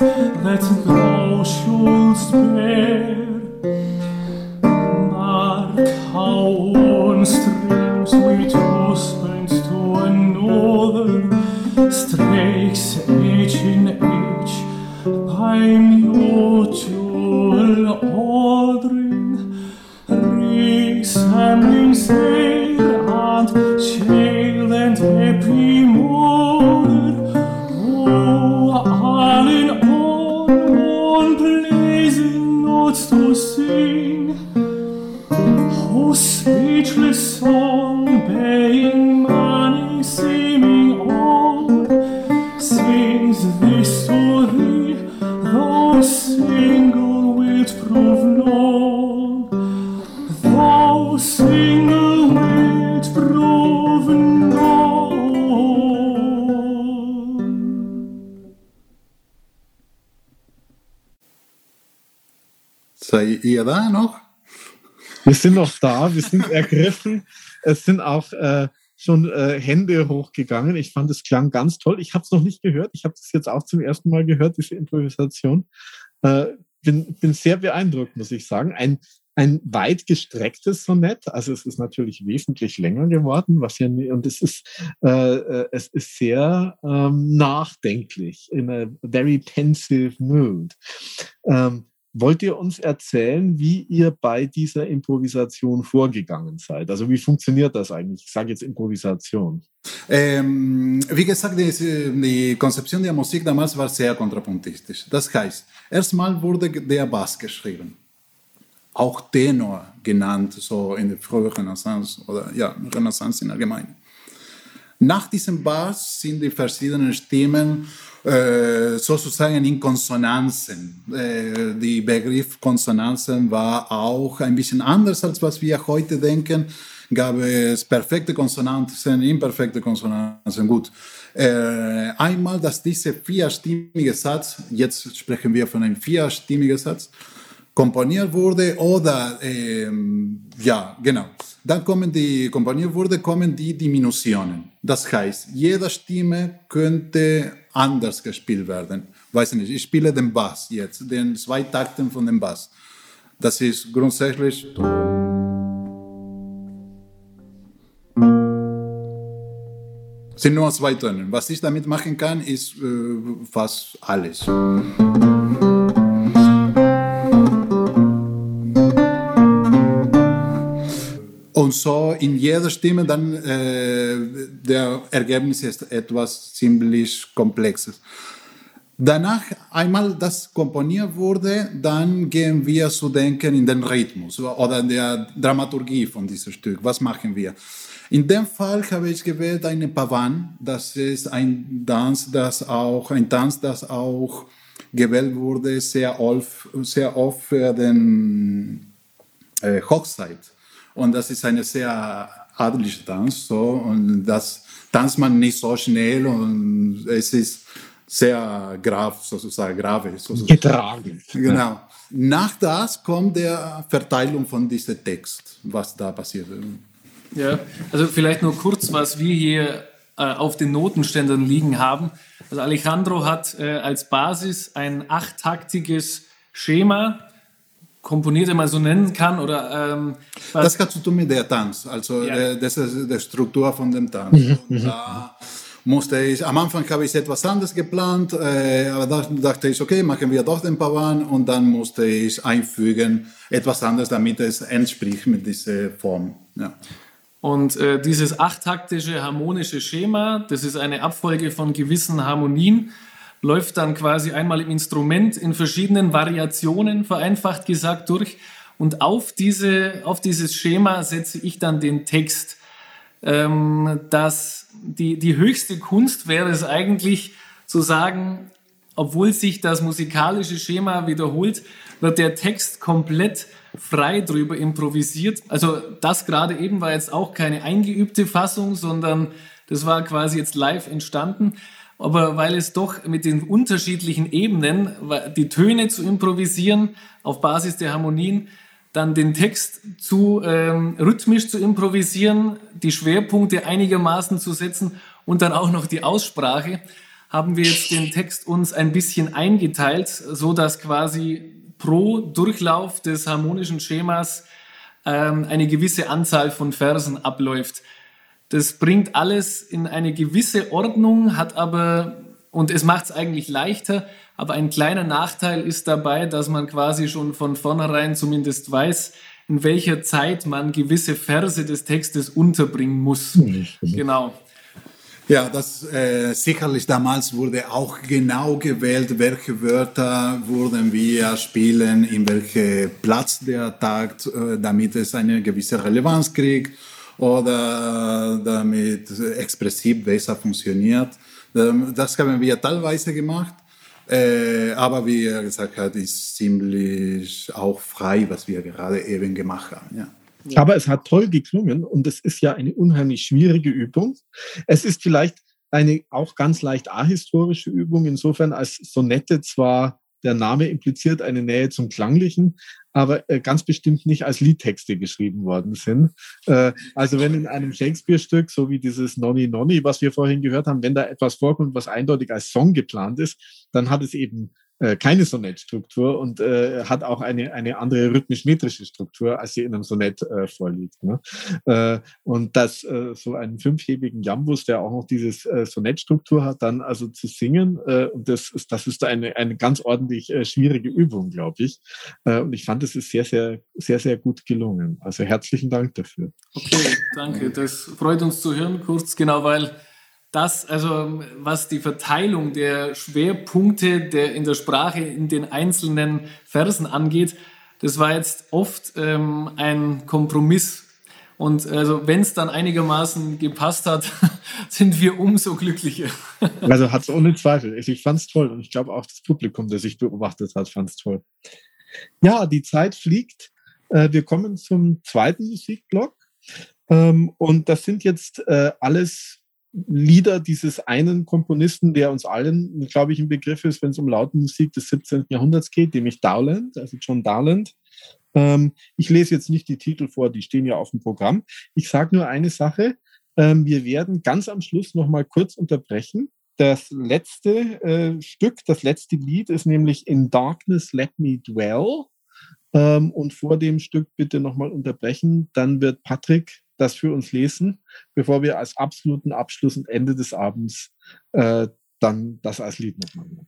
Ihr sind noch da, wir sind ergriffen. Es sind auch äh, schon äh, Hände hochgegangen. Ich fand, es klang ganz toll. Ich habe es noch nicht gehört. Ich habe es jetzt auch zum ersten Mal gehört, diese Improvisation. Äh, bin, bin sehr beeindruckt, muss ich sagen. Ein, ein weit gestrecktes Sonett. Also es ist natürlich wesentlich länger geworden, was ja und es ist äh, äh, es ist sehr ähm, nachdenklich in a very pensive mood. Ähm, Wollt ihr uns erzählen, wie ihr bei dieser Improvisation vorgegangen seid? Also wie funktioniert das eigentlich? Ich sage jetzt Improvisation. Ähm, wie gesagt, die, die Konzeption der Musik damals war sehr kontrapunktistisch. Das heißt, erstmal wurde der Bass geschrieben. Auch Tenor genannt, so in der frühen Renaissance oder ja, Renaissance in allgemein. Nach diesem Bass sind die verschiedenen Stimmen sozusagen in Konsonanzen. Äh, die Begriff Konsonanzen war auch ein bisschen anders, als was wir heute denken. gab es perfekte Konsonanten, imperfekte Konsonanten, gut. Äh, einmal, dass dieser vierstimmige Satz, jetzt sprechen wir von einem vierstimmigen Satz, komponiert wurde oder, ähm, ja, genau. Dann kommen die, komponiert wurde, kommen die Diminutionen. Das heißt, jede Stimme könnte anders gespielt werden. Weiß nicht, ich spiele den Bass jetzt, den zwei Takten von dem Bass. Das ist grundsätzlich. sind nur zwei Töne. Was ich damit machen kann, ist äh, fast alles. Und so in jeder Stimme dann äh, der Ergebnis ist etwas ziemlich Komplexes. Danach, einmal das komponiert wurde, dann gehen wir zu denken in den Rhythmus oder der Dramaturgie von diesem Stück. Was machen wir? In dem Fall habe ich gewählt eine Pavan. Das ist ein Tanz, das auch, ein Tanz, das auch gewählt wurde sehr oft, sehr oft für den äh, Hochzeit. Und das ist eine sehr adelige Tanz, so, und das tanzt man nicht so schnell und es ist sehr grav, sozusagen, grave. Sozusagen. Getragen. Genau. Nach das kommt der Verteilung von diesem Text, was da passiert. Ja, also vielleicht nur kurz, was wir hier äh, auf den Notenständern liegen haben. Also Alejandro hat äh, als Basis ein achttaktiges Schema, komponiert, wenn man so nennen kann, oder ähm, Das hat zu tun mit der Tanz, also Ja. der, das ist die Struktur von dem Tanz. Und da musste ich, am Anfang habe ich etwas anderes geplant, äh, aber da dachte ich, okay, machen wir doch den Pavan und dann musste ich einfügen etwas anderes, damit es entspricht mit dieser Form. Ja. Und äh, dieses achttaktische harmonische Schema, das ist eine Abfolge von gewissen Harmonien, läuft dann quasi einmal im Instrument in verschiedenen Variationen, vereinfacht gesagt, durch. Und auf, diese, auf dieses Schema setze ich dann den Text. Ähm, dass die, die höchste Kunst wäre es eigentlich zu sagen, obwohl sich das musikalische Schema wiederholt, wird der Text komplett frei drüber improvisiert. Also das gerade eben war jetzt auch keine eingeübte Fassung, sondern das war quasi jetzt live entstanden. Aber weil es doch mit den unterschiedlichen Ebenen, die Töne zu improvisieren auf Basis der Harmonien, dann den Text zu ähm, rhythmisch zu improvisieren, die Schwerpunkte einigermaßen zu setzen und dann auch noch die Aussprache, haben wir jetzt den Text uns ein bisschen eingeteilt, so dass quasi pro Durchlauf des harmonischen Schemas ähm, eine gewisse Anzahl von Versen abläuft. Das bringt alles in eine gewisse Ordnung, hat aber, und es macht es eigentlich leichter, aber ein kleiner Nachteil ist dabei, dass man quasi schon von vornherein zumindest weiß, in welcher Zeit man gewisse Verse des Textes unterbringen muss. Genau. Ja, das äh, sicherlich damals wurde auch genau gewählt, welche Wörter würden wir spielen, in welchem Platz der Takt, äh, damit es eine gewisse Relevanz kriegt oder damit expressiv besser funktioniert. Ähm, das haben wir teilweise gemacht, äh, aber wie er gesagt hat, ist ziemlich auch frei, was wir gerade eben gemacht haben. Ja. Aber es hat toll geklungen und es ist ja eine unheimlich schwierige Übung. Es ist vielleicht eine auch ganz leicht ahistorische Übung, insofern als Sonette zwar der Name impliziert eine Nähe zum Klanglichen, aber äh, ganz bestimmt nicht als Liedtexte geschrieben worden sind. Äh, also wenn in einem Shakespeare-Stück, so wie dieses Nonny Nonny, was wir vorhin gehört haben, wenn da etwas vorkommt, was eindeutig als Song geplant ist, dann hat es eben äh, keine Sonettstruktur und äh, hat auch eine, eine andere rhythmisch-metrische Struktur, als sie in einem Sonett äh, vorliegt. Ne? Äh, und das äh, so einen fünfhebigen Jambus, der auch noch dieses äh, Sonettstruktur hat, dann also zu singen, äh, und das ist, das ist eine, eine ganz ordentlich äh, schwierige Übung, glaube ich. Äh, und ich fand, es ist sehr, sehr, sehr, sehr gut gelungen. Also herzlichen Dank dafür. Okay, danke. Das freut uns zu hören, kurz, genau, weil das, also was die Verteilung der Schwerpunkte der in der Sprache in den einzelnen Versen angeht, das war jetzt oft ähm, ein Kompromiss. Und also wenn es dann einigermaßen gepasst hat, sind wir umso glücklicher. Also hat es ohne Zweifel. Ich fand es toll und ich glaube auch das Publikum, das ich beobachtet hat, fand es toll. Ja, die Zeit fliegt. Äh, Wir kommen zum zweiten Musikblock. Ähm, und das sind jetzt äh, alles Lieder dieses einen Komponisten, der uns allen, glaube ich, ein Begriff ist, wenn es um Lautmusik des 17. Jahrhunderts geht, nämlich Dowland, also John Dowland. Ähm, ich lese jetzt nicht die Titel vor, die stehen ja auf dem Programm. Ich sage nur eine Sache. Ähm, wir werden ganz am Schluss noch mal kurz unterbrechen. Das letzte äh, Stück, das letzte Lied ist nämlich In Darkness Let Me Dwell. Ähm, und vor dem Stück bitte noch mal unterbrechen. Dann wird Patrick das für uns lesen, bevor wir als absoluten Abschluss und Ende des Abends äh, dann das als Lied noch machen.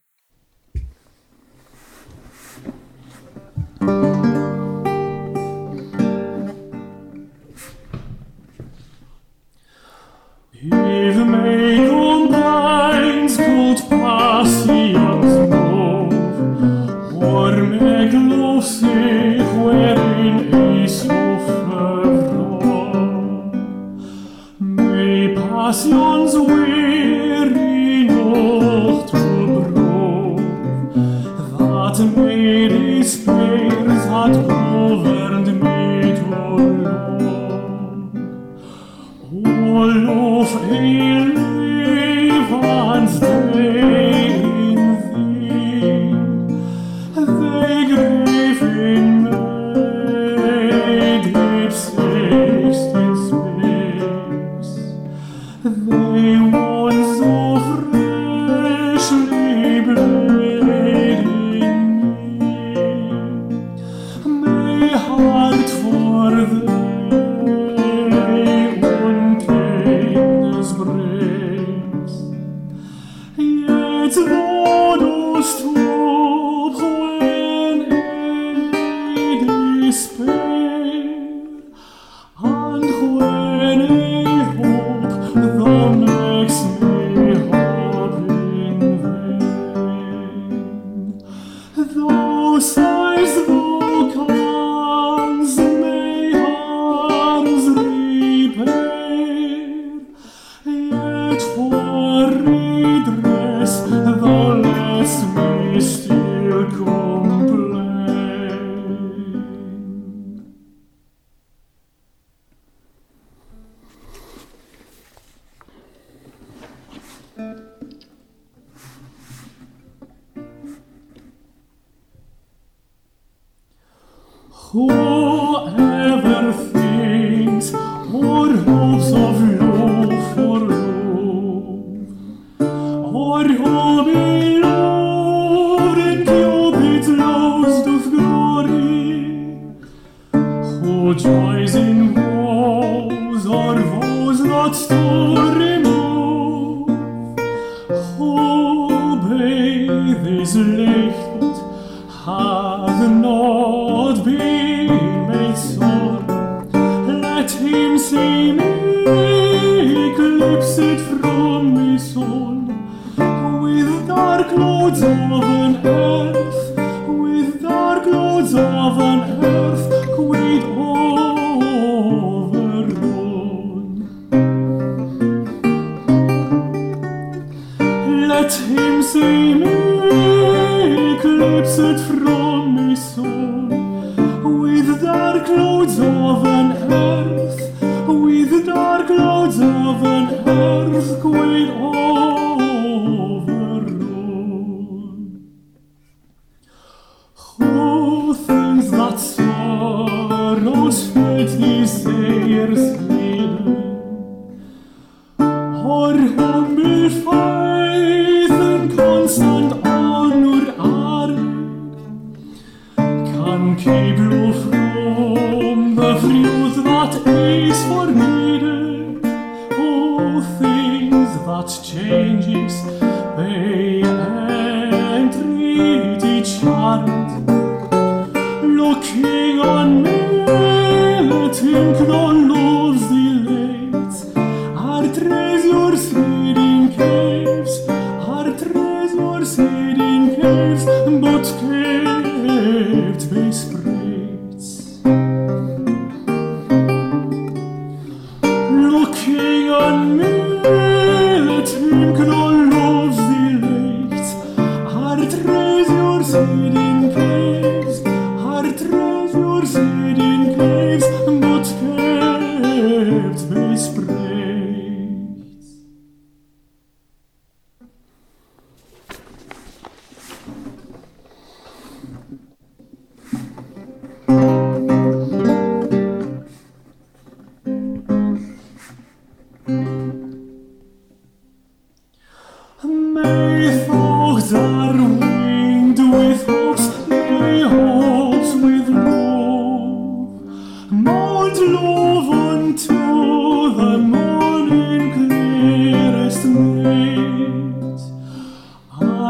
If may combines good passions move, or make love sick wherein May passions weary noch to grow, that may despair that governed me too long. All of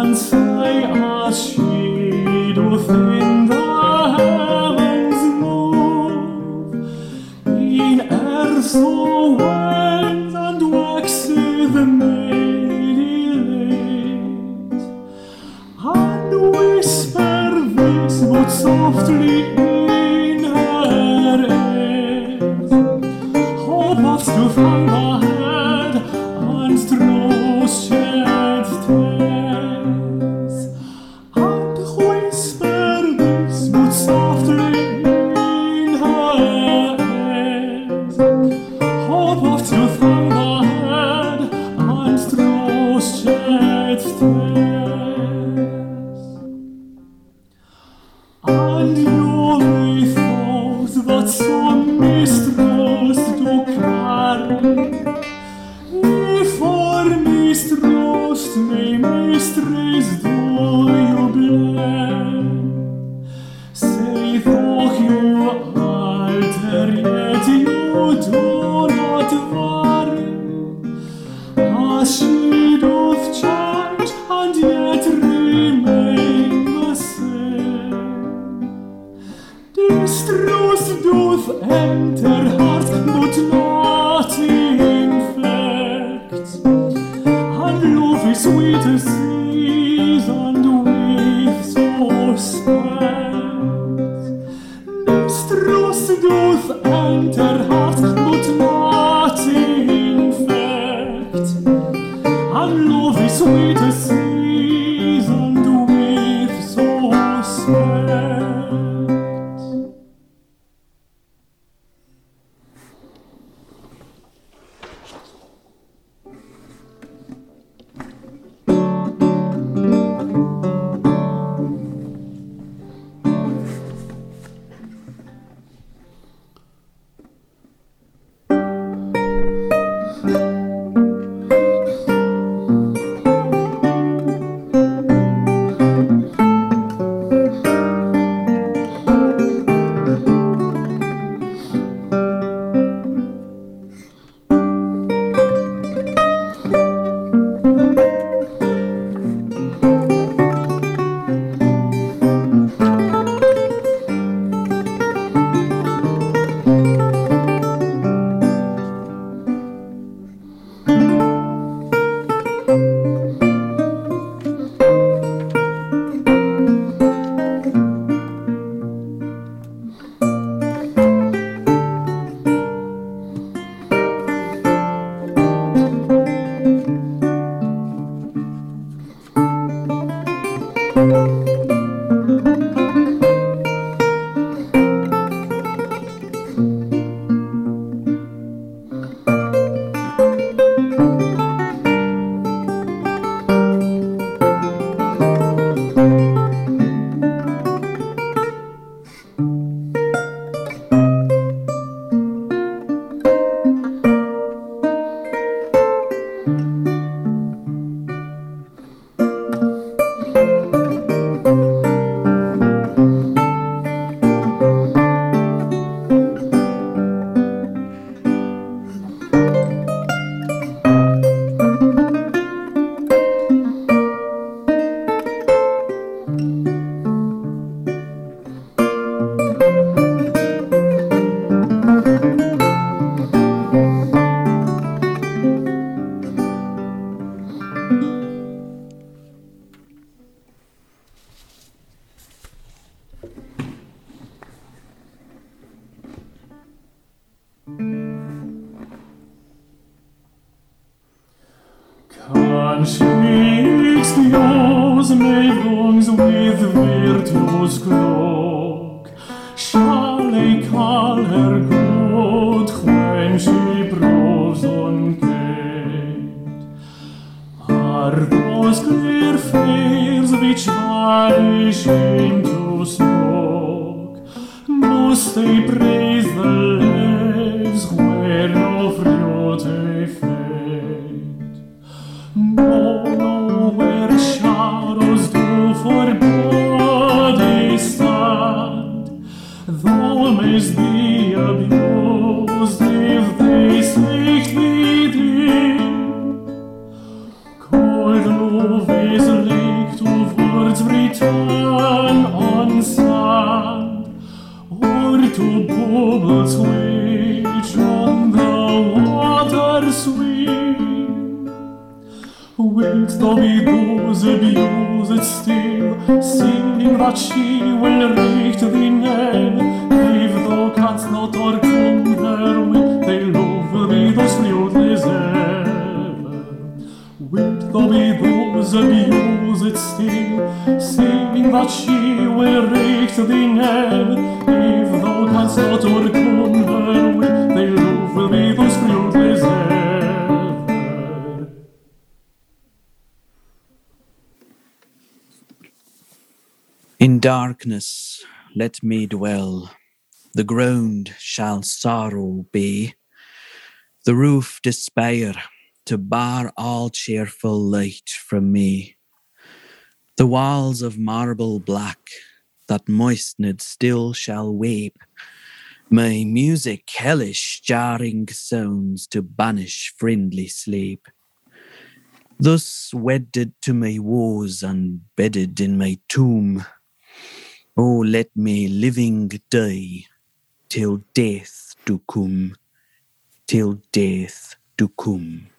and say as she do. Slås med vångs with virtus klok Kärlek all är god skäms i bros Argos clear fears which vanish into smoke? Must they praise the lives, where of rote fade? No, no still, singing that she will reach thee name, if thou canst not o'ercome her with thy love thee thus fruitless ever. Wilt thou be those abused still, singing that she will reach thee name, if thou canst not o'ercome her with thy love thee thus fruitless ever. In darkness let me dwell, the ground shall sorrow be, the roof despair to bar all cheerful light from me. The walls of marble black that moistened still shall weep, my music hellish jarring sounds to banish friendly sleep. Thus wedded to my woes and bedded in my tomb, Oh, let me living die till death do come, till death do come.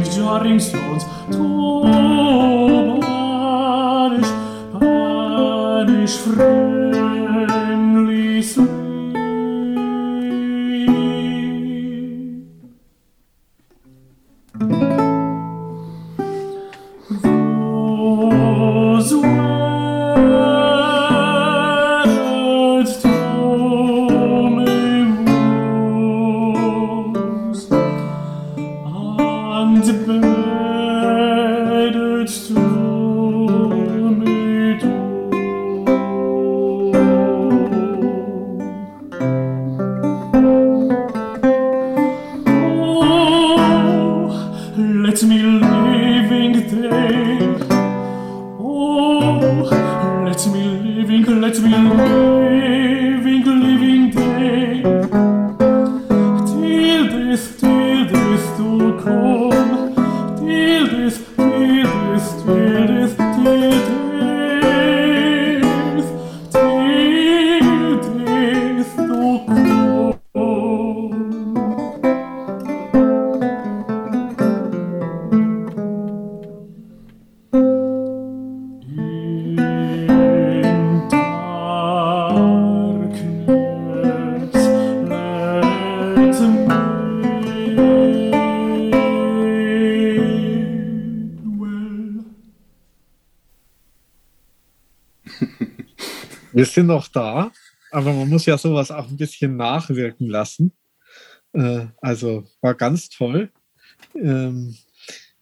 Jarring, jarring sounds to banish, banish friendly Sind noch da, aber man muss ja sowas auch ein bisschen nachwirken lassen. Äh, also war ganz toll. Ähm,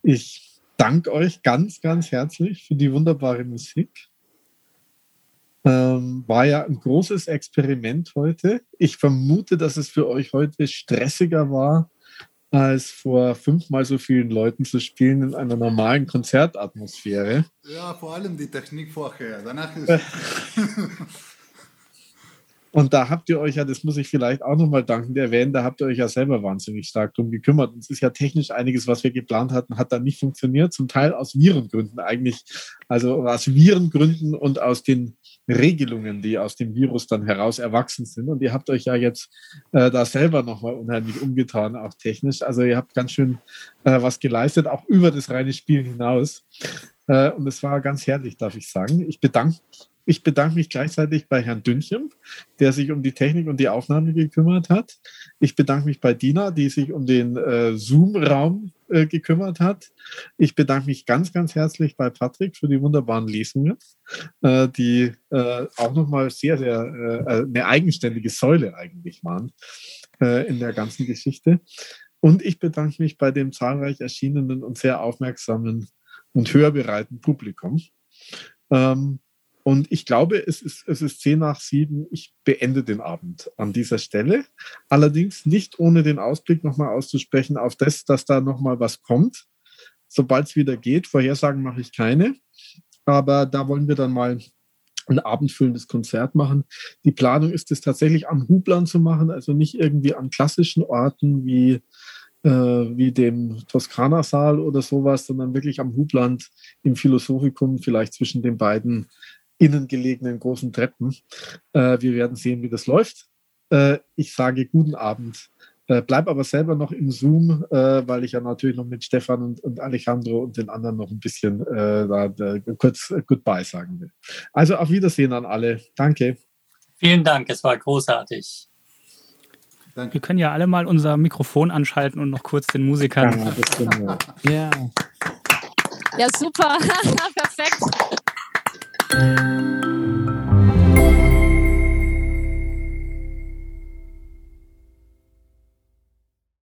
ich danke euch ganz, ganz herzlich für die wunderbare Musik. Ähm, war ja ein großes Experiment heute. Ich vermute, dass es für euch heute stressiger war, als vor fünfmal so vielen Leuten zu spielen in einer normalen Konzertatmosphäre. Ja, vor allem die Technik vorher. Danach ist Und da habt ihr euch ja, das muss ich vielleicht auch nochmal dankend erwähnen, da habt ihr euch ja selber wahnsinnig stark drum gekümmert. Und es ist ja technisch einiges, was wir geplant hatten, hat dann nicht funktioniert, zum Teil aus Virengründen eigentlich. Also aus Virengründen und aus den Regelungen, die aus dem Virus dann heraus erwachsen sind. Und ihr habt euch ja jetzt äh, da selber nochmal unheimlich umgetan, auch technisch. Also ihr habt ganz schön äh, was geleistet, auch über das reine Spiel hinaus. Äh, und es war ganz herrlich, darf ich sagen. Ich bedanke ich bedanke mich gleichzeitig bei Herrn Dünchem, der sich um die Technik und die Aufnahme gekümmert hat. Ich bedanke mich bei Dina, die sich um den äh, Zoom-Raum äh, gekümmert hat. Ich bedanke mich ganz, ganz herzlich bei Patrick für die wunderbaren Lesungen, äh, die äh, auch nochmal sehr, sehr äh, eine eigenständige Säule eigentlich waren äh, in der ganzen Geschichte. Und ich bedanke mich bei dem zahlreich erschienenen und sehr aufmerksamen und hörbereiten Publikum. Ähm, und ich glaube, es ist, es ist zehn nach sieben. Ich beende den Abend an dieser Stelle. Allerdings nicht ohne den Ausblick nochmal auszusprechen auf das, dass da nochmal was kommt. Sobald es wieder geht. Vorhersagen mache ich keine. Aber da wollen wir dann mal ein abendfüllendes Konzert machen. Die Planung ist es tatsächlich am Hubland zu machen, also nicht irgendwie an klassischen Orten wie, äh, wie dem Toskana-Saal oder sowas, sondern wirklich am Hubland im Philosophikum, vielleicht zwischen den beiden innen gelegenen großen Treppen. Äh, wir werden sehen, wie das läuft. Äh, ich sage guten Abend. Äh, bleib aber selber noch im Zoom, äh, weil ich ja natürlich noch mit Stefan und, und Alejandro und den anderen noch ein bisschen äh, da, da, kurz Goodbye sagen will. Also auf Wiedersehen an alle. Danke. Vielen Dank, es war großartig. Danke. Wir können ja alle mal unser Mikrofon anschalten und noch kurz den Musikern. Ja. Ja. Ja, super. Perfekt. Thank you.